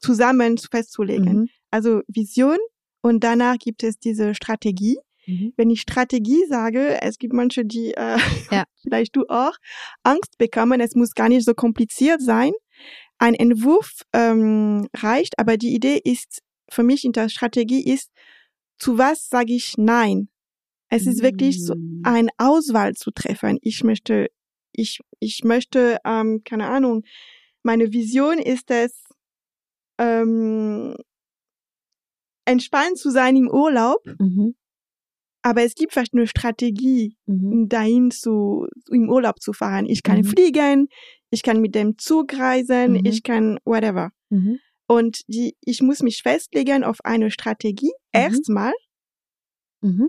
zusammen festzulegen. Mhm. Also Vision und danach gibt es diese Strategie Mhm. wenn ich Strategie sage, es gibt manche, die äh, Ja. vielleicht du auch Angst bekommen. Es muss gar nicht so kompliziert sein. Ein Entwurf ähm, reicht, aber die Idee ist für mich in der Strategie ist, zu was sage ich Nein? Es ist wirklich so Mhm. eine Auswahl zu treffen. Ich möchte, ich, ich möchte, ähm, keine Ahnung, meine Vision ist es, ähm, entspannt zu sein im Urlaub, Mhm. aber es gibt vielleicht eine Strategie, Mhm. dahin zu, im Urlaub zu fahren. Ich kann Mhm. fliegen, ich kann mit dem Zug reisen, Mhm. ich kann whatever. Mhm. Und die, ich muss mich festlegen auf eine Strategie. Mhm. Erstmal Mhm.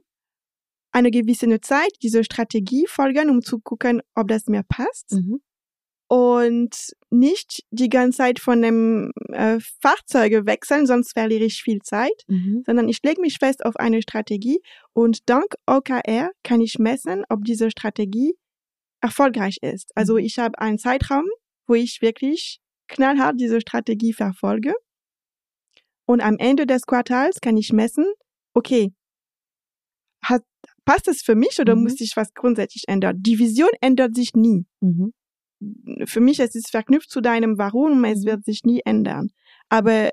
Eine gewisse Zeit diese Strategie folgen, um zu gucken, ob das mir passt. Mhm. Und nicht die ganze Zeit von dem äh, Fahrzeuge wechseln, sonst verliere ich viel Zeit, Mhm. sondern ich lege mich fest auf eine Strategie und dank OKR kann ich messen, ob diese Strategie erfolgreich ist. Also ich habe einen Zeitraum, wo ich wirklich knallhart diese Strategie verfolge. Und am Ende des Quartals kann ich messen, okay, hat, passt es für mich oder Mhm. muss ich was grundsätzlich ändern? Die Vision ändert sich nie. Mhm. Für mich es ist verknüpft zu deinem Warum, es Mhm. wird sich nie ändern. Aber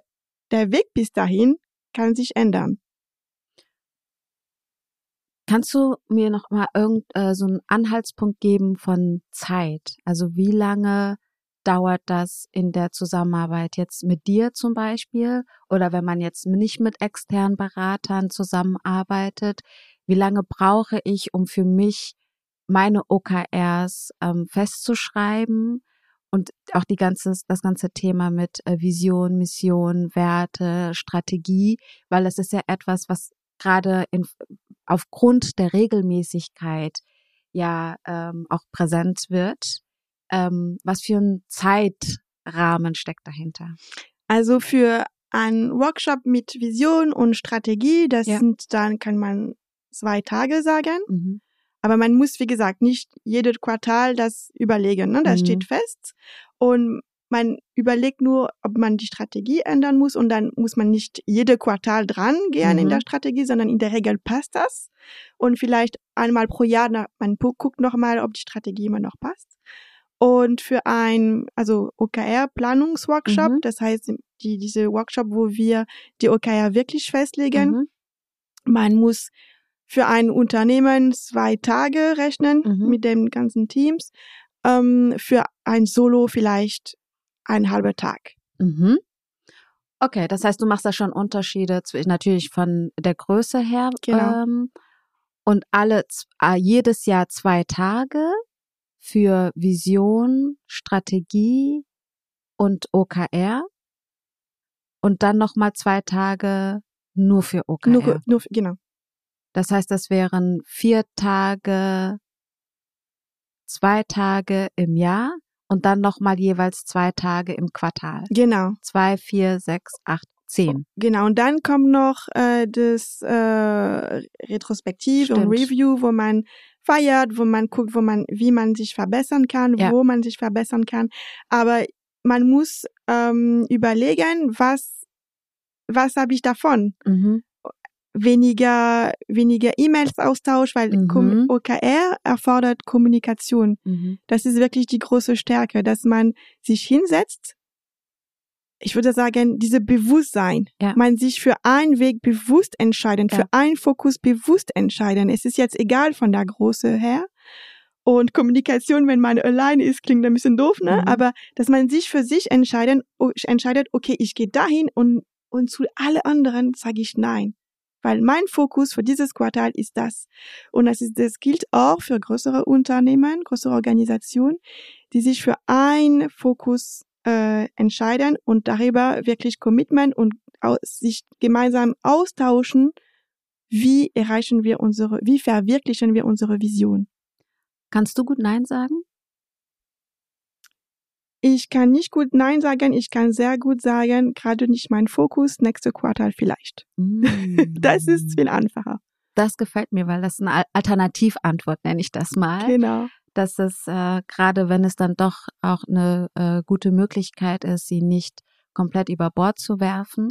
der Weg bis dahin kann sich ändern. Kannst du mir noch mal irgend äh, so einen Anhaltspunkt geben von Zeit? Also wie lange dauert das in der Zusammenarbeit jetzt mit dir zum Beispiel oder wenn man jetzt nicht mit externen Beratern zusammenarbeitet? Wie lange brauche ich, um für mich meine OKRs ähm, festzuschreiben und auch die ganze, das ganze Thema mit äh, Vision, Mission, Werte, Strategie, weil es ist ja etwas, was gerade in, aufgrund der Regelmäßigkeit ja ähm, auch präsent wird. Ähm, was für ein Zeitrahmen steckt dahinter? Also für einen Workshop mit Vision und Strategie, das Ja. sind dann, kann man zwei Tage sagen. Mhm. Aber man muss, wie gesagt, nicht jedes Quartal das überlegen. Ne? Das Mhm. steht fest. Und man überlegt nur, ob man die Strategie ändern muss. Und dann muss man nicht jede Quartal dran gehen in Mhm. der Strategie, sondern in der Regel passt das. Und vielleicht einmal pro Jahr, man guckt nochmal, ob die Strategie immer noch passt. Und für ein, also OKR-Planungsworkshop, Mhm. das heißt, die, diese Workshop, wo wir die OKR wirklich festlegen, Mhm. man muss für ein Unternehmen zwei Tage rechnen Mhm. mit den ganzen Teams. Ähm, für ein Solo vielleicht ein halber Tag. Mhm. Okay, das heißt, du machst da schon Unterschiede zwischen natürlich von der Größe her Genau. ähm, und alle äh, jedes Jahr zwei Tage für Vision, Strategie und OKR und dann noch mal zwei Tage nur für OKR. Nur, nur, genau. Das heißt, das wären vier Tage, zwei Tage im Jahr und dann nochmal jeweils zwei Tage im Quartal. Genau. Zwei, vier, sechs, acht, zehn. Genau. Und dann kommt noch äh, das äh, Retrospektiv und Stimmt. Review, wo man feiert, wo man guckt, wo man, wie man sich verbessern kann, Ja. wo man sich verbessern kann. Aber man muss ähm, überlegen, was, was habe ich davon? Mhm. Weniger weniger E-Mails Austausch, weil Mhm. OKR erfordert Kommunikation. Mhm. Das ist wirklich die große Stärke, dass man sich hinsetzt. Ich würde sagen, diese Bewusstsein, Ja. man sich für einen Weg bewusst entscheiden, Ja. für einen Fokus bewusst entscheiden. Es ist jetzt egal von der Größe her. Und Kommunikation, wenn man alleine ist, klingt ein bisschen doof, ne? Mhm. Aber dass man sich für sich entscheiden, entscheidet, okay, ich gehe dahin und, und zu alle anderen sage ich nein. Weil mein Fokus für dieses Quartal ist das. Und das, ist, das gilt auch für größere Unternehmen, größere Organisationen, die sich für einen Fokus äh, entscheiden und darüber wirklich Commitment und au sich gemeinsam austauschen, wie erreichen wir unsere, wie verwirklichen wir unsere Vision. Kannst du gut Nein sagen? Ich kann nicht gut Nein sagen, ich kann sehr gut sagen, gerade nicht mein Fokus, nächste Quartal vielleicht. Mm. Das ist viel einfacher. Das gefällt mir, weil das eine Al- Alternativantwort nenne ich das mal. Genau. Dass es äh, gerade, wenn es dann doch auch eine äh, gute Möglichkeit ist, sie nicht komplett über Bord zu werfen,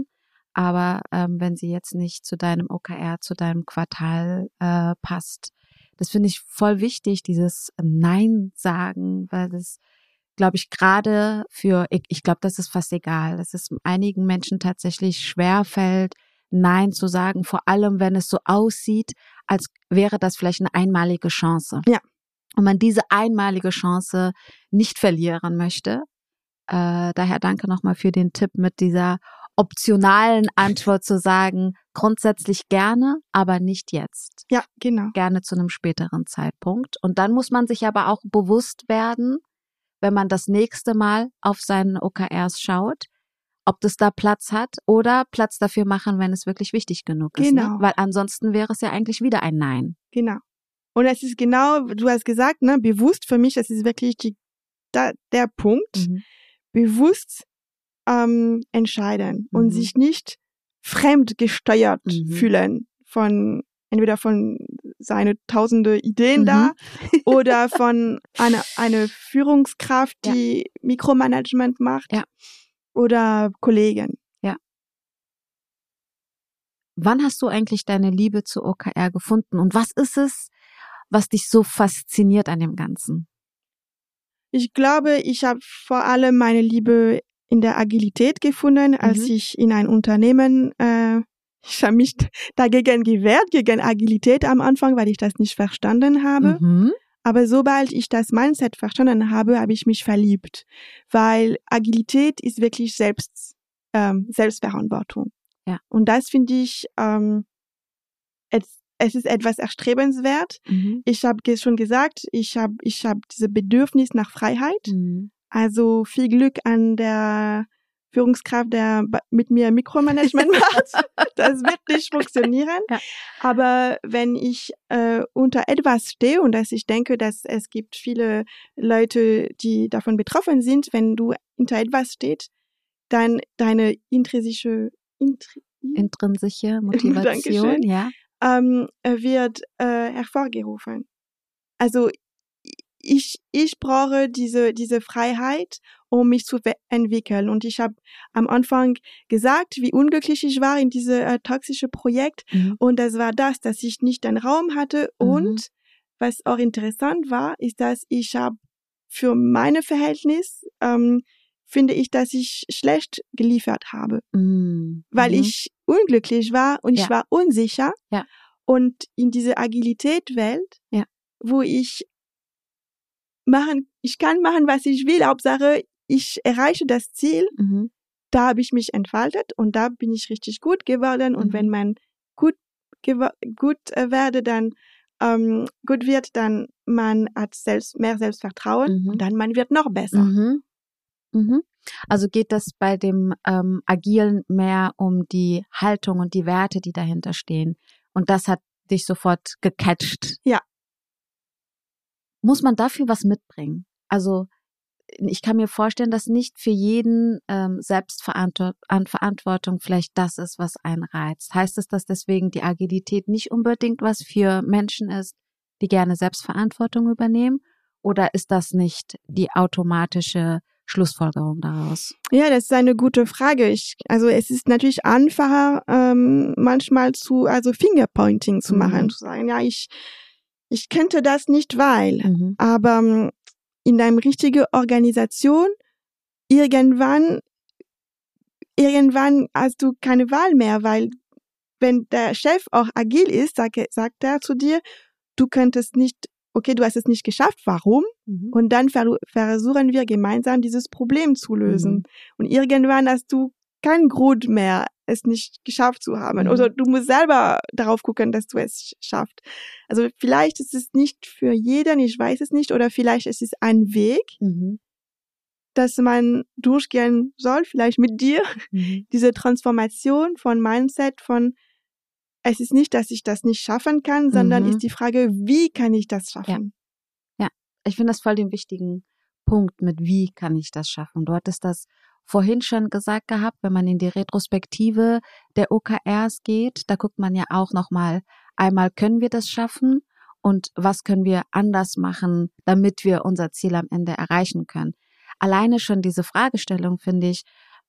aber ähm, wenn sie jetzt nicht zu deinem OKR, zu deinem Quartal äh, passt, das finde ich voll wichtig, dieses Nein sagen, weil das glaube ich, gerade für, ich, ich glaube, das ist fast egal, dass es einigen Menschen tatsächlich schwer fällt, Nein zu sagen, vor allem wenn es so aussieht, als wäre das vielleicht eine einmalige Chance. Ja. Und man diese einmalige Chance nicht verlieren möchte. Äh, daher danke nochmal für den Tipp mit dieser optionalen Antwort zu sagen, grundsätzlich gerne, aber nicht jetzt. Ja, genau. Gerne zu einem späteren Zeitpunkt. Und dann muss man sich aber auch bewusst werden, wenn man das nächste Mal auf seinen OKRs schaut, ob das da Platz hat oder Platz dafür machen, wenn es wirklich wichtig genug ist. Genau. Ne? Weil ansonsten wäre es ja eigentlich wieder ein Nein. Genau. Und es ist genau, du hast gesagt, ne, bewusst für mich, das ist wirklich die, da, der Punkt, Mhm. bewusst ähm, entscheiden und Mhm. sich nicht fremd gesteuert Mhm. fühlen von entweder von seine tausende Ideen Mhm. da oder von einer eine Führungskraft, Ja. die Mikromanagement macht Ja. oder Kollegen. Wann hast du eigentlich deine Liebe zu OKR gefunden und was ist es, was dich so fasziniert an dem Ganzen? Ich glaube, ich habe vor allem meine Liebe in der Agilität gefunden, als Mhm. ich in ein Unternehmen, äh, ich habe mich dagegen gewehrt, gegen Agilität am Anfang, weil ich das nicht verstanden habe. Mhm. Aber sobald ich das Mindset verstanden habe, habe ich mich verliebt, weil Agilität ist wirklich selbst ähm, Selbstverantwortung. Ja. Und das finde ich, ähm, es, es ist etwas erstrebenswert. Mhm. Ich habe schon gesagt, ich habe ich hab diese Bedürfnis nach Freiheit. Mhm. Also viel Glück an der Führungskraft, der mit mir Mikromanagement macht. Das wird nicht funktionieren. Ja. Aber wenn ich äh, unter etwas stehe und dass ich denke, dass es gibt viele Leute, die davon betroffen sind, wenn du unter etwas steht, dann deine intrinsische Intri Intrinsische Motivation, ja. ähm, wird äh, hervorgerufen. Also ich, ich brauche diese, diese Freiheit, um mich zu entwickeln. Und ich habe am Anfang gesagt, wie unglücklich ich war in diesem äh, toxische Projekt. Mhm. Und das war das, dass ich nicht den Raum hatte. Mhm. Und was auch interessant war, ist, dass ich habe für meine Verhältnis, ähm, finde ich, dass ich schlecht geliefert habe Mhm. weil ich unglücklich war und Ja. ich war unsicher. Ja. Und in diese Agilität-Welt, Ja. wo ich machen, ich kann machen, was ich will, Hauptsache, ich erreiche das Ziel, Mhm. da habe ich mich entfaltet und da bin ich richtig gut geworden. Und Mhm. wenn man gut, gut äh, werde, dann ähm, gut wird, dann man hat selbst mehr Selbstvertrauen Mhm. und dann man wird noch besser. Mhm. Mhm. Also geht das bei dem ähm, Agilen mehr um die Haltung und die Werte, die dahinter stehen. Und das hat dich sofort gecatcht. Ja. Muss man dafür was mitbringen? Also ich kann mir vorstellen, dass nicht für jeden ähm, Selbstverantwortung vielleicht das ist, was einen reizt. Heißt es, dass deswegen die Agilität nicht unbedingt was für Menschen ist, die gerne Selbstverantwortung übernehmen? Oder ist das nicht die automatische Schlussfolgerung daraus? Ja, das ist eine gute Frage. Ich, also es ist natürlich einfacher, ähm, manchmal zu, also Fingerpointing zu Mhm. machen, zu sagen, ja, ich, ich könnte das nicht, weil. Mhm. Aber ähm, in einer richtigen Organisation, irgendwann, irgendwann hast du keine Wahl mehr, weil wenn der Chef auch agil ist, sagt, er- sagt er zu dir, du könntest nicht, okay, du hast es nicht geschafft, warum? Mhm. Und dann ver versuchen wir gemeinsam dieses Problem zu lösen. Mhm. Und irgendwann hast du keinen Grund mehr, es nicht geschafft zu haben. Mhm. Oder du musst selber darauf gucken, dass du es schaffst. Also vielleicht ist es nicht für jeden, ich weiß es nicht, oder vielleicht ist es ein Weg, Mhm. dass man durchgehen soll, vielleicht mit dir, Mhm. diese Transformation von Mindset, von es ist nicht, dass ich das nicht schaffen kann, sondern Mhm. ist die Frage, wie kann ich das schaffen? Ich finde das voll den wichtigen Punkt mit, wie kann ich das schaffen? Du hattest das vorhin schon gesagt gehabt, wenn man in die Retrospektive der OKRs geht, da guckt man ja auch nochmal, einmal können wir das schaffen und was können wir anders machen, damit wir unser Ziel am Ende erreichen können. Alleine schon diese Fragestellung, finde ich,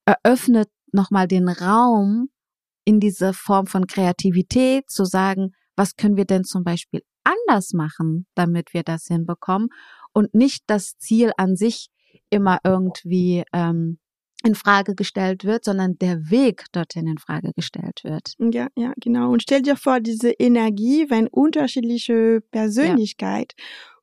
eröffnet nochmal den Raum in diese Form von Kreativität zu sagen, was können wir denn zum Beispiel anders machen, damit wir das hinbekommen und nicht das Ziel an sich immer irgendwie ähm, in Frage gestellt wird, sondern der Weg dorthin in Frage gestellt wird. Ja, ja, genau. Und stell dir vor, diese Energie, wenn unterschiedliche Persönlichkeit,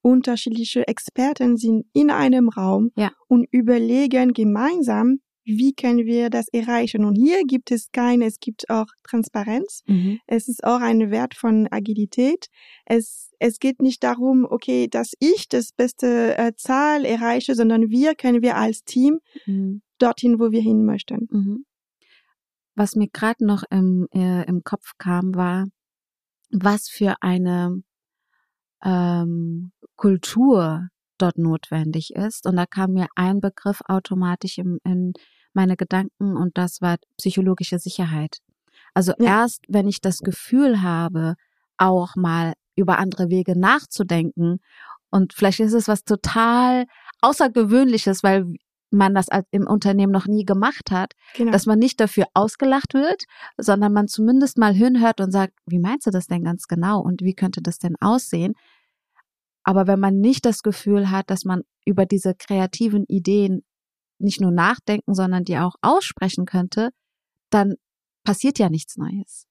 unterschiedliche Experten sind in einem Raum Ja. und überlegen gemeinsam, wie können wir das erreichen? Und hier gibt es keine, es gibt auch Transparenz. Mhm. Es ist auch ein Wert von Agilität. Es, es geht nicht darum, okay, dass ich das beste äh, Zahl erreiche, sondern wir können wir als Team Mhm. dorthin, wo wir hin möchten. Mhm. Was mir gerade noch im, äh, im Kopf kam, war, was für eine ähm, Kultur dort notwendig ist. Und da kam mir ein Begriff automatisch in, in meine Gedanken und das war psychologische Sicherheit. Also Ja. erst, wenn ich das Gefühl habe, auch mal über andere Wege nachzudenken und vielleicht ist es was total Außergewöhnliches, weil man das im Unternehmen noch nie gemacht hat, Genau. dass man nicht dafür ausgelacht wird, sondern man zumindest mal hinhört und sagt, wie meinst du das denn ganz genau und wie könnte das denn aussehen? Aber wenn man nicht das Gefühl hat, dass man über diese kreativen Ideen nicht nur nachdenken, sondern die auch aussprechen könnte, dann passiert ja nichts Neues.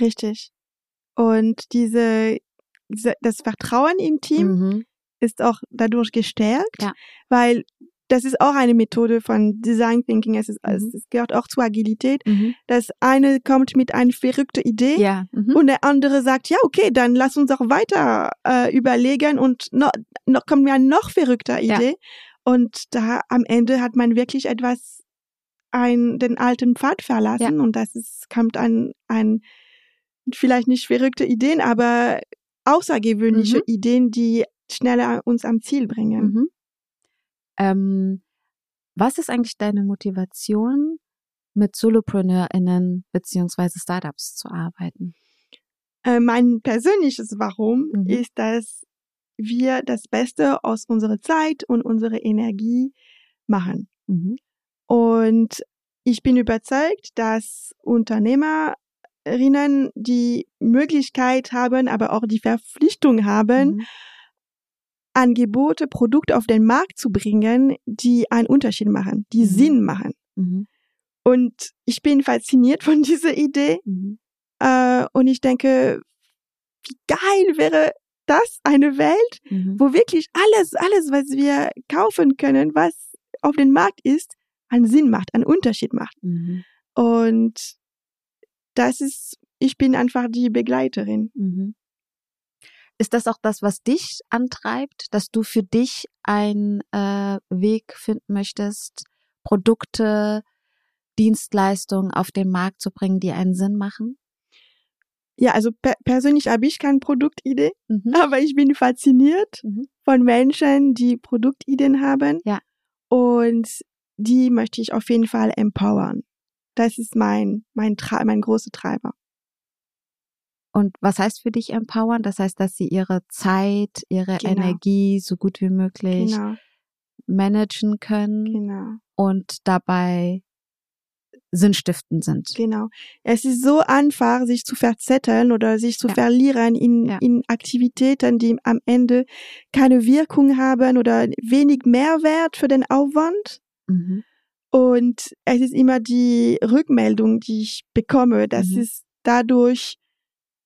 Richtig. Und diese, diese, das Vertrauen im Team Mhm. ist auch dadurch gestärkt, Ja. weil das ist auch eine Methode von Design Thinking. Es, ist, Mhm. es gehört auch zur Agilität. Mhm. Das eine kommt mit einer verrückten Idee Ja. Mhm. und der andere sagt, ja, okay, dann lass uns auch weiter äh, überlegen und noch, noch kommt mir eine noch verrückter Ja. Und da am Ende hat man wirklich etwas, ein, den alten Pfad verlassen und das ist, kommt an, an vielleicht nicht verrückte Ideen, aber außergewöhnliche Mhm. Ideen, die schneller uns am Ziel bringen. Mhm. Ähm, was ist eigentlich deine Motivation, mit SolopreneurInnen beziehungsweise Startups zu arbeiten? Äh, mein persönliches Warum Mhm. ist, dass wir das Beste aus unserer Zeit und unserer Energie machen. Mhm. Und ich bin überzeugt, dass Unternehmerinnen die Möglichkeit haben, aber auch die Verpflichtung haben, Mhm. Angebote, Produkte auf den Markt zu bringen, die einen Unterschied machen, die Mhm. Sinn machen. Mhm. Und ich bin fasziniert von dieser Idee Mhm. äh, und ich denke, wie geil wäre das, eine Welt, Mhm. wo wirklich alles, alles, was wir kaufen können, was auf dem Markt ist, einen Sinn macht, einen Unterschied macht. Mhm. Und das ist, ich bin einfach die Begleiterin. Mhm. Ist das auch das, was dich antreibt, dass du für dich einen äh, Weg finden möchtest, Produkte, Dienstleistungen auf den Markt zu bringen, die einen Sinn machen? Ja, also per persönlich habe ich keine Produktidee, Mhm. aber ich bin fasziniert Mhm. von Menschen, die Produktideen haben. Ja. Und die möchte ich auf jeden Fall empowern. Das ist mein, mein, Tra mein großer Treiber. Und was heißt für dich empowern? Das heißt, dass sie ihre Zeit, ihre Genau. Energie so gut wie möglich Genau, managen können genau, und dabei sinnstiftend sind. genau. Es ist so einfach, sich zu verzetteln oder sich zu Ja. verlieren in, Ja. in Aktivitäten, die am Ende keine Wirkung haben oder wenig Mehrwert für den Aufwand. Mhm. Und es ist immer die Rückmeldung, die ich bekomme, dass Mhm. es dadurch,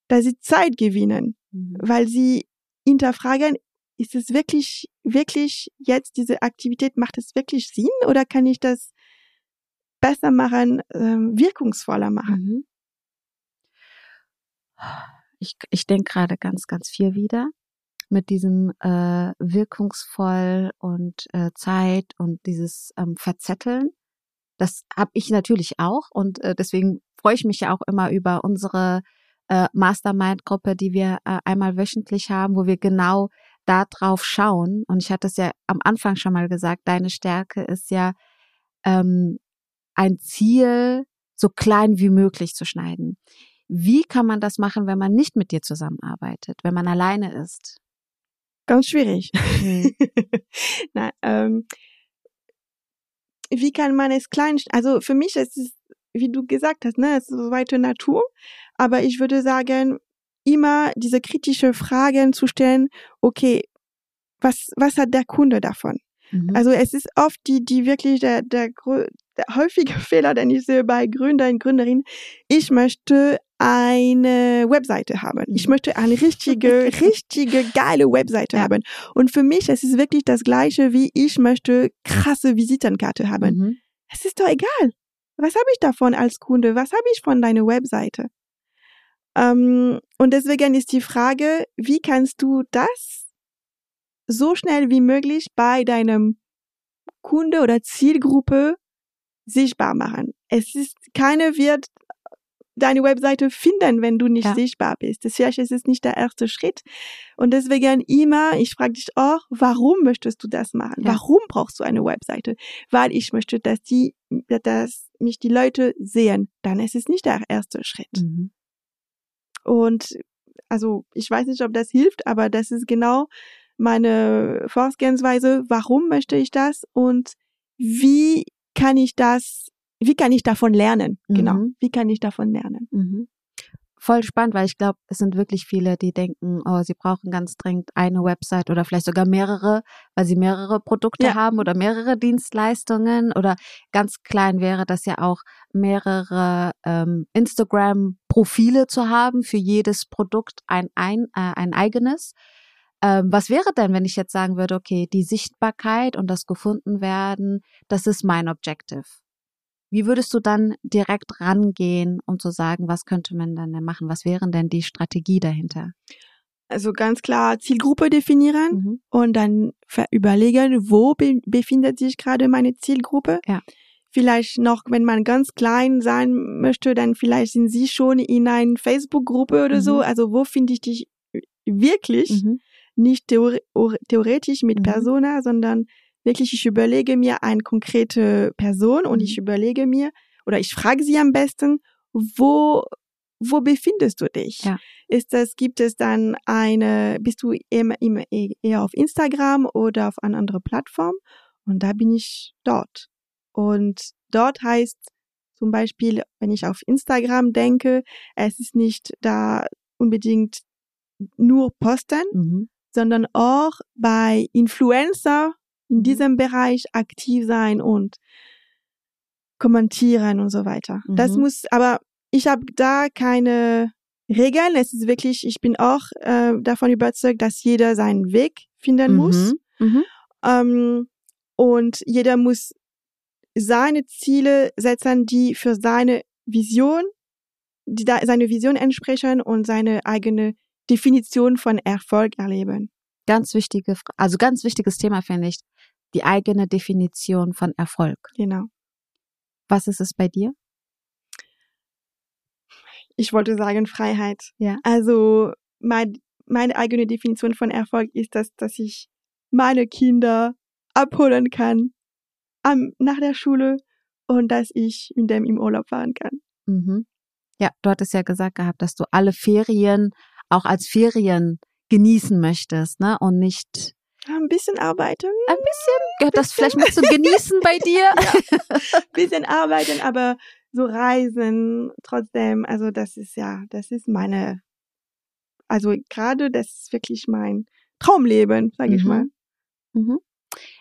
dass sie Zeit gewinnen, Mhm. weil sie hinterfragen, ist es wirklich, wirklich jetzt diese Aktivität, macht es wirklich Sinn oder kann ich das besser machen, ähm, wirkungsvoller machen? Mhm. Ich, ich denke gerade ganz, ganz viel wieder mit diesem äh, wirkungsvoll und äh, Zeit und dieses ähm, Verzetteln. Das habe ich natürlich auch und äh, deswegen freue ich mich ja auch immer über unsere äh, Mastermind-Gruppe, die wir äh, einmal wöchentlich haben, wo wir genau da drauf schauen. Und ich hatte es ja am Anfang schon mal gesagt, deine Stärke ist ja ähm, ein Ziel so klein wie möglich zu schneiden. Wie kann man das machen, wenn man nicht mit dir zusammenarbeitet, wenn man alleine ist? Ganz schwierig. Mhm. Na, ähm, wie kann man es klein, also für mich ist es, wie du gesagt hast, ne, es ist so weite Natur, aber ich würde sagen, immer diese kritische Fragen zu stellen, okay, was, was hat der Kunde davon? Mhm. Also es ist oft die, die wirklich der, der, der häufige Fehler, den ich sehe bei Gründer und Gründerinnen. Ich möchte eine Webseite haben. Ich Mhm. möchte eine richtige, richtige geile Webseite Ja. haben. Und für mich, es ist wirklich das Gleiche, wie ich möchte krasse Visitenkarte haben. Mhm. Es ist doch egal. Was habe ich davon als Kunde? Was habe ich von deiner Webseite? Ähm, und deswegen ist die Frage, wie kannst du das so schnell wie möglich bei deinem Kunde oder Zielgruppe sichtbar machen? Es ist, keine wird deine Webseite finden, wenn du nicht ja. sichtbar bist. Das vielleicht ist es nicht der erste Schritt. Und deswegen immer, ich frage dich auch, warum möchtest du das machen? Ja. Warum brauchst du eine Webseite? Weil ich möchte, dass die, dass mich die Leute sehen. Dann ist es nicht der erste Schritt. Mhm. Und also ich weiß nicht, ob das hilft, aber das ist genau meine Vorgehensweise. Warum möchte ich das? Und wie kann ich das wie kann ich davon lernen? Genau. Mhm. Wie kann ich davon lernen? Mhm. Voll spannend, weil ich glaube, es sind wirklich viele, die denken, oh, sie brauchen ganz dringend eine Website oder vielleicht sogar mehrere, weil sie mehrere Produkte ja. haben oder mehrere Dienstleistungen oder ganz klein wäre das ja auch mehrere ähm, Instagram-Profile zu haben für jedes Produkt ein, ein, äh, ein eigenes. Ähm, was wäre denn, wenn ich jetzt sagen würde, okay, die Sichtbarkeit und das gefunden werden, das ist mein Objective. Wie würdest du dann direkt rangehen, um zu sagen, was könnte man denn machen? Was wären denn die Strategie dahinter? Also ganz klar Zielgruppe definieren mhm. und dann überlegen, wo be befindet sich gerade meine Zielgruppe. Ja. Vielleicht noch, wenn man ganz klein sein möchte, dann vielleicht sind sie schon in einer Facebook-Gruppe oder mhm. so. Also wo finde ich dich wirklich? Mhm. Nicht theore theoretisch mit mhm. Persona, sondern wirklich, ich überlege mir eine konkrete Person und ich mhm. überlege mir, oder ich frage sie am besten, wo, wo befindest du dich? Ja. Ist das, gibt es dann eine, bist du immer, immer eher auf Instagram oder auf eine andere Plattform? Und da bin ich dort. Und dort heißt zum Beispiel, wenn ich auf Instagram denke, es ist nicht da unbedingt nur posten, mhm. Sondern auch bei Influencer in mhm. diesem Bereich aktiv sein und kommentieren und so weiter. Mhm. Das muss, aber ich habe da keine Regeln. Es ist wirklich, ich bin auch äh, davon überzeugt, dass jeder seinen Weg finden mhm. muss. Mhm. Ähm, und jeder muss seine Ziele setzen, die für seine Vision, die da seine Vision entsprechen und seine eigene Definition von Erfolg erleben. Ganz wichtige, also ganz wichtiges Thema finde ich die eigene Definition von Erfolg. Genau. Was ist es bei dir? Ich wollte sagen Freiheit. Ja. Also mein, meine eigene Definition von Erfolg ist, dass, dass ich meine Kinder abholen kann am, nach der Schule und dass ich mit dem im Urlaub fahren kann. Mhm. Ja, du hattest ja gesagt gehabt, dass du alle Ferien auch als Ferien genießen möchtest, ne? Und nicht ein bisschen arbeiten. Ein bisschen? Gehört das vielleicht mal zu genießen bei dir? ja. Bisschen arbeiten, aber so reisen trotzdem, also das ist ja, das ist meine, also gerade das ist wirklich mein Traumleben, sage mhm. ich mal. Mhm.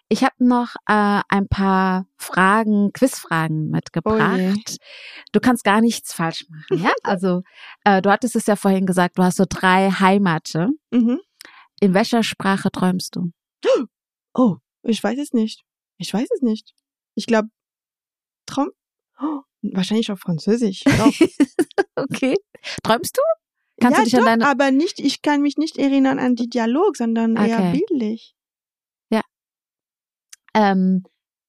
Ich habe noch äh, ein paar Fragen, Quizfragen mitgebracht. Oh du kannst gar nichts falsch machen, ja? Also äh, du hattest es ja vorhin gesagt, du hast so drei Heimate. Mhm. In welcher Sprache träumst du? Oh, ich weiß es nicht. Ich weiß es nicht. Ich glaube, Traum. Oh, wahrscheinlich auf Französisch. okay. Träumst du? Kannst ja, du dich doch, an deine... aber nicht, ich kann mich nicht erinnern an die Dialog, sondern okay. eher bildlich. Ähm,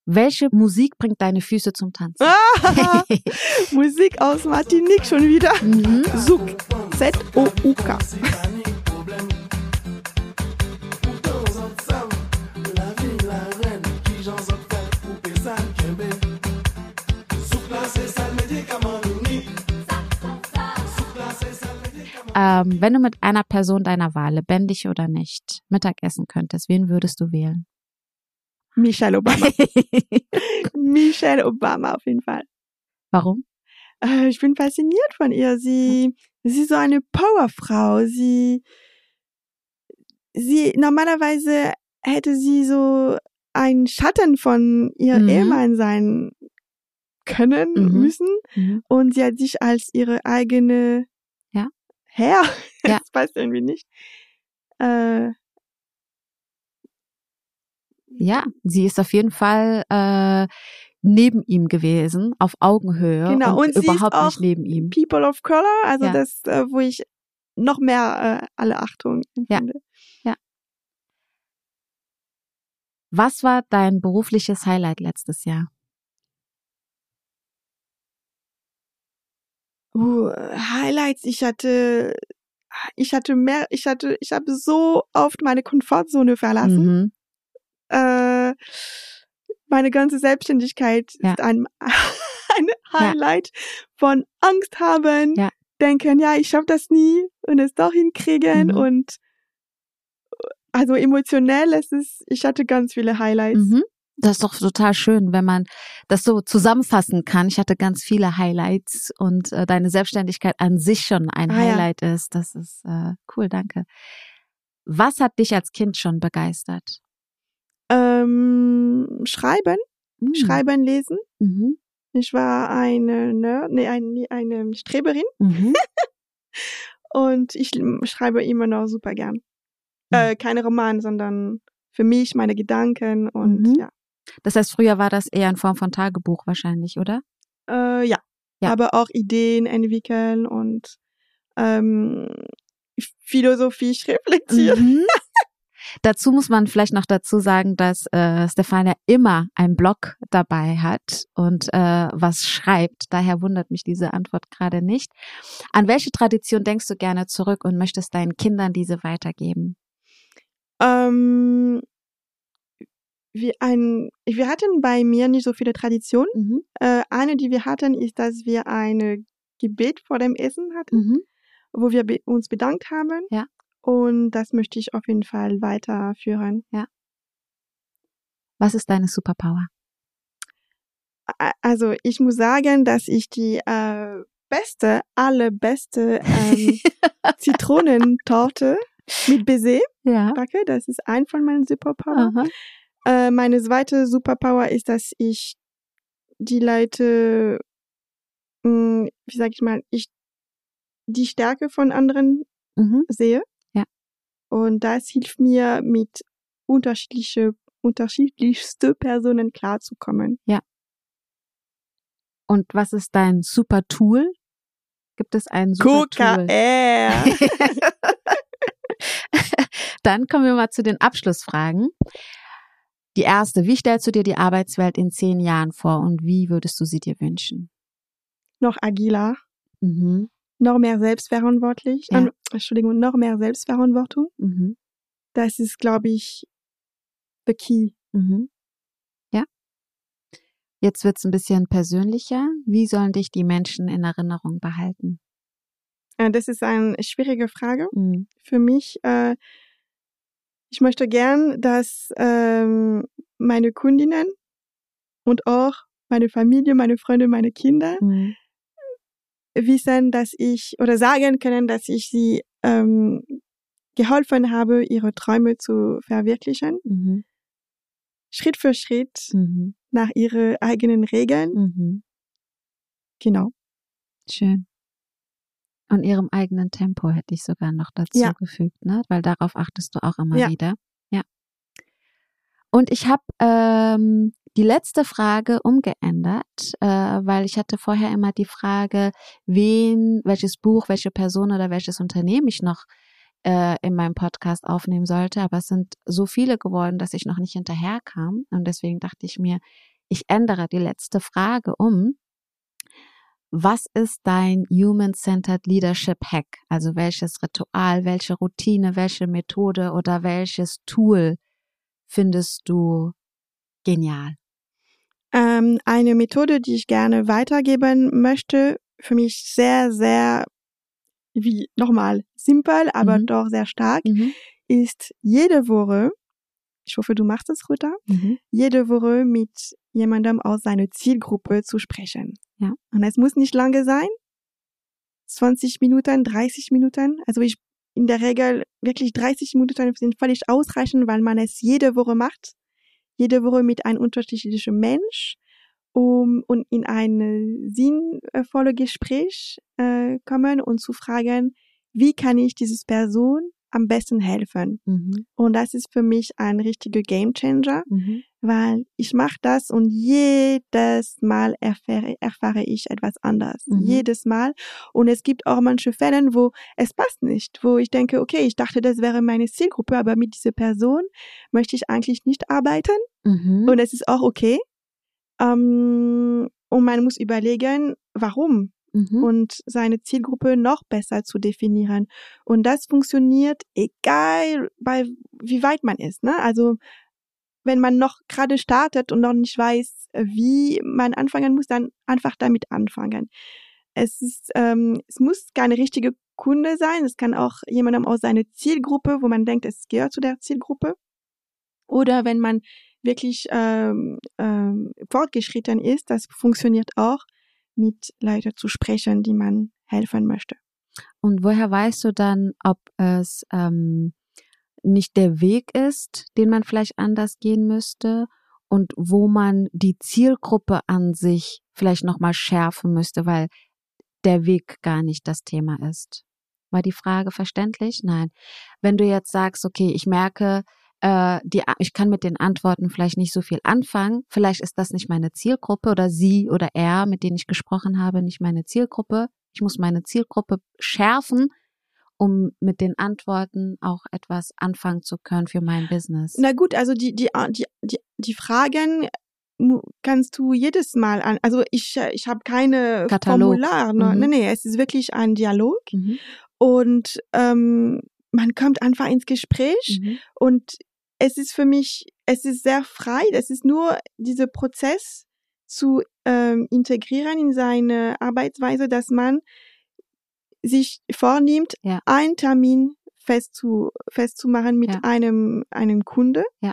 welche Musik bringt deine Füße zum Tanzen? Musik aus Martinique schon wieder. Mhm. Zouk. Z-O-U-K. Ähm, wenn du mit einer Person deiner Wahl, lebendig oder nicht, Mittagessen könntest, wen würdest du wählen? Michelle Obama. Michelle Obama auf jeden Fall. Warum? Äh, ich bin fasziniert von ihr. Sie, sie ist so eine Powerfrau. Sie, sie, normalerweise hätte sie so ein Schatten von ihrem mhm. Ehemann sein können, mhm. müssen. Mhm. Und sie hat sich als ihre eigene her. Ja. Das passt irgendwie nicht. Äh, ja, sie ist auf jeden Fall äh, neben ihm gewesen, auf Augenhöhe Genau, und, und überhaupt nicht neben ihm. People of Color, also Ja. das, äh, wo ich noch mehr äh, alle Achtung empfinde. Was war dein berufliches Highlight letztes Jahr? Uh, Highlights, ich hatte, ich hatte mehr, ich hatte, ich habe so oft meine Komfortzone verlassen. Mhm. Äh, meine ganze Selbstständigkeit Ja. ist ein, ein Highlight von Angst haben, Ja. denken, ja, ich schaffe das nie und es doch hinkriegen Mhm. und also emotionell, es ist, ich hatte ganz viele Highlights. Mhm. Das ist doch total schön, wenn man das so zusammenfassen kann. Ich hatte ganz viele Highlights und äh, deine Selbstständigkeit an sich schon ein Ah, ja. Highlight ist. Das ist äh, cool, danke. Was hat dich als Kind schon begeistert? Ähm, schreiben, Mhm. schreiben, lesen. Mhm. Ich war eine Nerd, nee, eine, eine Streberin Mhm. und ich schreibe immer noch super gern. Äh, keine Romane, sondern für mich meine Gedanken und Mhm. ja. Das heißt, früher war das eher in Form von Tagebuch wahrscheinlich, oder? Äh, ja. Ja. Aber auch Ideen entwickeln und ähm, philosophisch reflektieren. Mhm. Dazu muss man vielleicht noch dazu sagen, dass äh, Stefania immer einen Blog dabei hat und äh, was schreibt. Daher wundert mich diese Antwort gerade nicht. An welche Tradition denkst du gerne zurück und möchtest deinen Kindern diese weitergeben? Ähm, wir, ein, wir hatten bei mir nicht so viele Traditionen. Mhm. Äh, eine, die wir hatten, ist, dass wir eine Gebet vor dem Essen hatten, Mhm. wo wir be uns bedankt haben. Ja. Und das möchte ich auf jeden Fall weiterführen. Was ist deine Superpower? Also ich muss sagen, dass ich die äh, beste, allerbeste ähm, Zitronentorte mit Baiser Ja. backe. Das ist ein von meinen Superpower. Äh, meine zweite Superpower ist, dass ich die Leute, mh, wie sag ich mal, ich die Stärke von anderen Mhm. sehe. Ja. Und das hilft mir, mit unterschiedliche, unterschiedlichste Personen klarzukommen. Und was ist dein super Tool? Gibt es ein super Tool? KKR. Dann kommen wir mal zu den Abschlussfragen. Die erste, wie stellst du dir die Arbeitswelt in zehn Jahren vor und wie würdest du sie dir wünschen? noch agiler, Mhm. Noch mehr selbstverantwortlich, Ja. äh, Entschuldigung, noch mehr Selbstverantwortung. Mhm. Das ist, glaube ich, the key. Mhm. Ja. Jetzt wird's ein bisschen persönlicher. Wie sollen dich die Menschen in Erinnerung behalten? Äh, das ist eine schwierige Frage Mhm. für mich. Äh, ich möchte gern, dass ähm, meine Kundinnen und auch meine Familie, meine Freunde, meine Kinder Mhm. Wissen, dass ich oder sagen können, dass ich sie ähm, geholfen habe, ihre Träume zu verwirklichen, Mhm. Schritt für Schritt Mhm. nach ihren eigenen Regeln. Mhm. Genau. Schön. Und ihrem eigenen Tempo hätte ich sogar noch dazu Ja. gefügt, ne? Weil darauf achtest du auch immer Ja. wieder. Ja. Und ich habe ähm, die letzte Frage umgeändert, äh, weil ich hatte vorher immer die Frage, wen, welches Buch, welche Person oder welches Unternehmen ich noch äh, in meinem Podcast aufnehmen sollte. Aber es sind so viele geworden, dass ich noch nicht hinterherkam. Und deswegen dachte ich mir, ich ändere die letzte Frage um. Was ist dein Human-Centered Leadership Hack? Also welches Ritual, welche Routine, welche Methode oder welches Tool findest du genial? Ähm, eine Methode, die ich gerne weitergeben möchte, für mich sehr, sehr, wie nochmal, simpel, aber Mhm. doch sehr stark, Mhm. ist jede Woche, ich hoffe, du machst es, Ruta, Mhm. jede Woche mit jemandem aus seiner Zielgruppe zu sprechen. Ja. Und es muss nicht lange sein. 20 Minuten, 30 Minuten. Also ich in der Regel wirklich 30 Minuten sind völlig ausreichend, weil man es jede Woche macht. Jede Woche mit einem unterschiedlichen Mensch, um und in ein sinnvolle Gespräch äh, kommen und zu fragen, wie kann ich dieses Person am besten helfen. Mhm. Und das ist für mich ein richtiger Gamechanger, mhm. weil ich mache das und jedes Mal erfahre, erfahre ich etwas anderes. Mhm. Jedes Mal. Und es gibt auch manche Fälle, wo es passt nicht, wo ich denke, okay, ich dachte, das wäre meine Zielgruppe, aber mit dieser Person möchte ich eigentlich nicht arbeiten. Mhm. Und es ist auch okay. Ähm, und man muss überlegen, warum mhm. und seine Zielgruppe noch besser zu definieren. Und das funktioniert egal, bei wie weit man ist. Ne? Also wenn man noch gerade startet und noch nicht weiß, wie man anfangen muss, dann einfach damit anfangen. Es ist, ähm, es muss keine richtige Kunde sein. Es kann auch jemandem aus seiner Zielgruppe, wo man denkt, es gehört zu der Zielgruppe. Oder wenn man wirklich ähm, ähm, fortgeschritten ist, das funktioniert auch mit Leuten zu sprechen, die man helfen möchte. Und woher weißt du dann, ob es ähm, nicht der Weg ist, den man vielleicht anders gehen müsste und wo man die Zielgruppe an sich vielleicht nochmal schärfen müsste, weil der Weg gar nicht das Thema ist? War die Frage verständlich? Nein. Wenn du jetzt sagst, okay, ich merke, äh, die, ich kann mit den Antworten vielleicht nicht so viel anfangen. Vielleicht ist das nicht meine Zielgruppe oder sie oder er, mit denen ich gesprochen habe, nicht meine Zielgruppe. Ich muss meine Zielgruppe schärfen, um mit den Antworten auch etwas anfangen zu können für mein Business. Na gut, also die, die, die, die, die Fragen kannst du jedes Mal an, also ich, ich habe keine Katalog. Formular, ne, mhm. nee, nee, es ist wirklich ein Dialog mhm. und ähm, man kommt einfach ins Gespräch mhm. und es ist für mich, es ist sehr frei. Es ist nur dieser Prozess zu ähm, integrieren in seine Arbeitsweise, dass man sich vornimmt, ja. einen Termin festzu, festzumachen mit ja. einem, einem Kunde ja.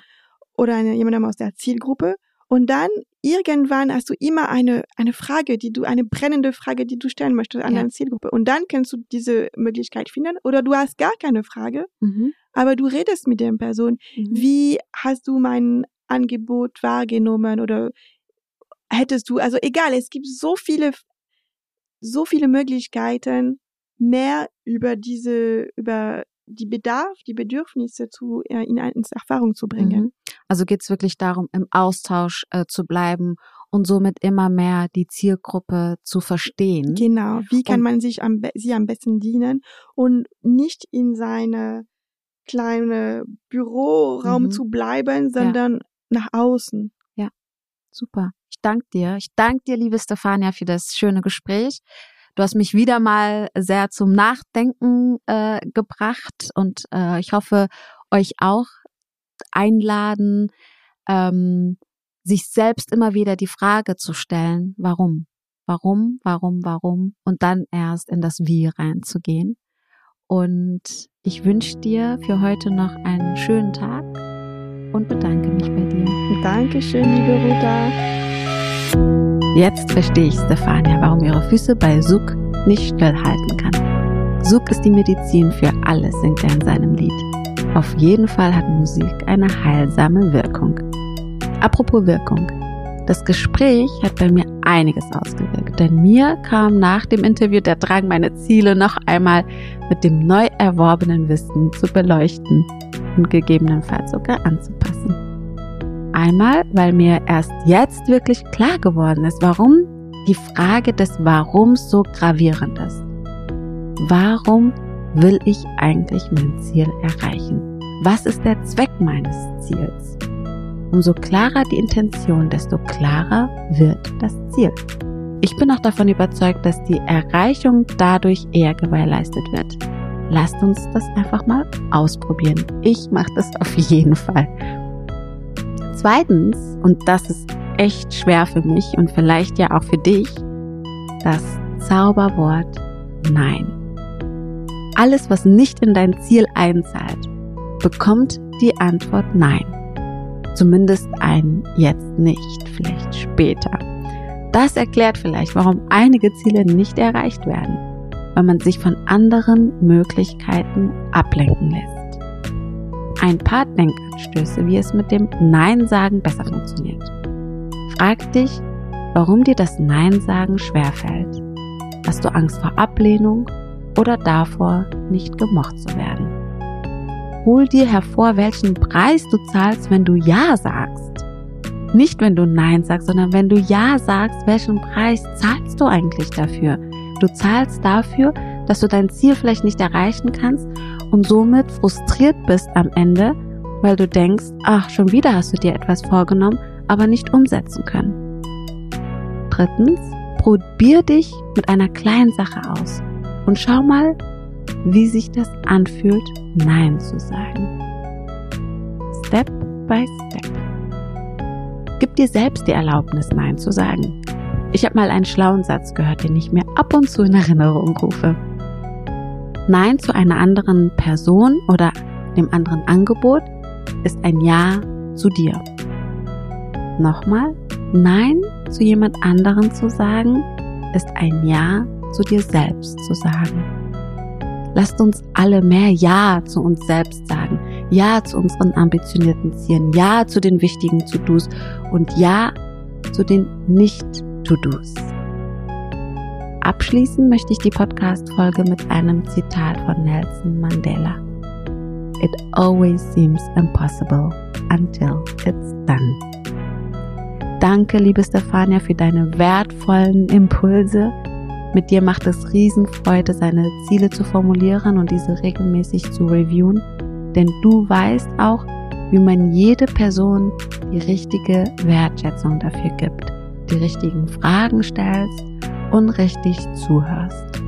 oder eine, jemandem aus der Zielgruppe. Und dann irgendwann hast du immer eine, eine Frage, die du, eine brennende Frage, die du stellen möchtest an ja. deine Zielgruppe. Und dann kannst du diese Möglichkeit finden. Oder du hast gar keine Frage, mhm. aber du redest mit der Person. Mhm. Wie hast du mein Angebot wahrgenommen oder hättest du, also egal, es gibt so viele, so viele Möglichkeiten, mehr über diese, über die Bedarf, die Bedürfnisse zu, äh, in, Erfahrung zu bringen. Mhm. Also geht es wirklich darum, im Austausch äh, zu bleiben und somit immer mehr die Zielgruppe zu verstehen. Genau. Wie kann und, man sich am, sie am besten dienen und nicht in seine kleine Büroraum mhm. zu bleiben, sondern ja. nach außen. Ja, super. Ich danke dir. Ich danke dir, liebe Stefania, für das schöne Gespräch. Du hast mich wieder mal sehr zum Nachdenken äh, gebracht und äh, ich hoffe, euch auch einladen, ähm, sich selbst immer wieder die Frage zu stellen, warum? Warum, warum, warum? Und dann erst in das Wie reinzugehen. Und ich wünsche dir für heute noch einen schönen Tag und bedanke mich bei dir. Dankeschön, liebe Ruta. Jetzt verstehe ich Stefania, warum ihre Füße bei Suk nicht stillhalten kann. Suk ist die Medizin für alles, singt er in seinem Lied. Auf jeden Fall hat Musik eine heilsame Wirkung. Apropos Wirkung. Das Gespräch hat bei mir einiges ausgewirkt, denn mir kam nach dem Interview der Drang, meine Ziele noch einmal mit dem neu erworbenen Wissen zu beleuchten und gegebenenfalls sogar anzupassen. Einmal, weil mir erst jetzt wirklich klar geworden ist, warum die Frage des Warums so gravierend ist. Warum will ich eigentlich mein Ziel erreichen? Was ist der Zweck meines Ziels? Umso klarer die Intention, desto klarer wird das Ziel. Ich bin auch davon überzeugt, dass die Erreichung dadurch eher gewährleistet wird. Lasst uns das einfach mal ausprobieren. Ich mache das auf jeden Fall. Zweitens, und das ist echt schwer für mich und vielleicht ja auch für dich, das Zauberwort Nein. Alles, was nicht in dein Ziel einzahlt, bekommt die Antwort Nein. Zumindest ein jetzt nicht, vielleicht später. Das erklärt vielleicht, warum einige Ziele nicht erreicht werden, weil man sich von anderen Möglichkeiten ablenken lässt ein paar Denkanstöße, wie es mit dem Nein sagen besser funktioniert. Frag dich, warum dir das Nein sagen schwerfällt. Hast du Angst vor Ablehnung oder davor, nicht gemocht zu werden? hol dir hervor, welchen Preis du zahlst, wenn du Ja sagst. Nicht, wenn du Nein sagst, sondern wenn du Ja sagst, welchen Preis zahlst du eigentlich dafür? Du zahlst dafür, dass du dein Ziel vielleicht nicht erreichen kannst und somit frustriert bist am Ende, weil du denkst, ach, schon wieder hast du dir etwas vorgenommen, aber nicht umsetzen können. Drittens, probier dich mit einer kleinen Sache aus und schau mal, wie sich das anfühlt, Nein zu sagen. Step by Step. Gib dir selbst die Erlaubnis, Nein zu sagen. Ich habe mal einen schlauen Satz gehört, den ich mir ab und zu in Erinnerung rufe. Nein zu einer anderen Person oder dem anderen Angebot ist ein Ja zu dir. Nochmal, Nein zu jemand anderen zu sagen, ist ein Ja zu dir selbst zu sagen. Lasst uns alle mehr Ja zu uns selbst sagen. Ja zu unseren ambitionierten Zielen. Ja zu den wichtigen To-Dos und Ja zu den Nicht-To-Dos. Abschließen möchte ich die Podcast-Folge mit einem Zitat von Nelson Mandela. It always seems impossible until it's done. Danke, liebe Stefania, für deine wertvollen Impulse. Mit dir macht es Riesenfreude, seine Ziele zu formulieren und diese regelmäßig zu reviewen, denn du weißt auch, wie man jede Person die richtige Wertschätzung dafür gibt, die richtigen Fragen stellst und richtig zuhörst.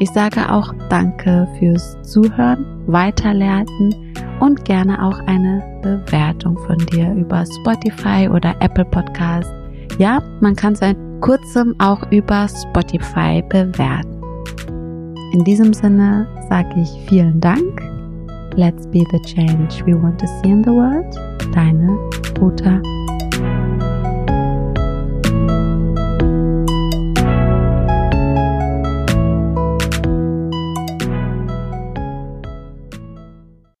Ich sage auch Danke fürs Zuhören, Weiterlernen und gerne auch eine Bewertung von dir über Spotify oder Apple Podcast. Ja, man kann seit kurzem auch über Spotify bewerten. In diesem Sinne sage ich vielen Dank. Let's be the change we want to see in the world. Deine Ruta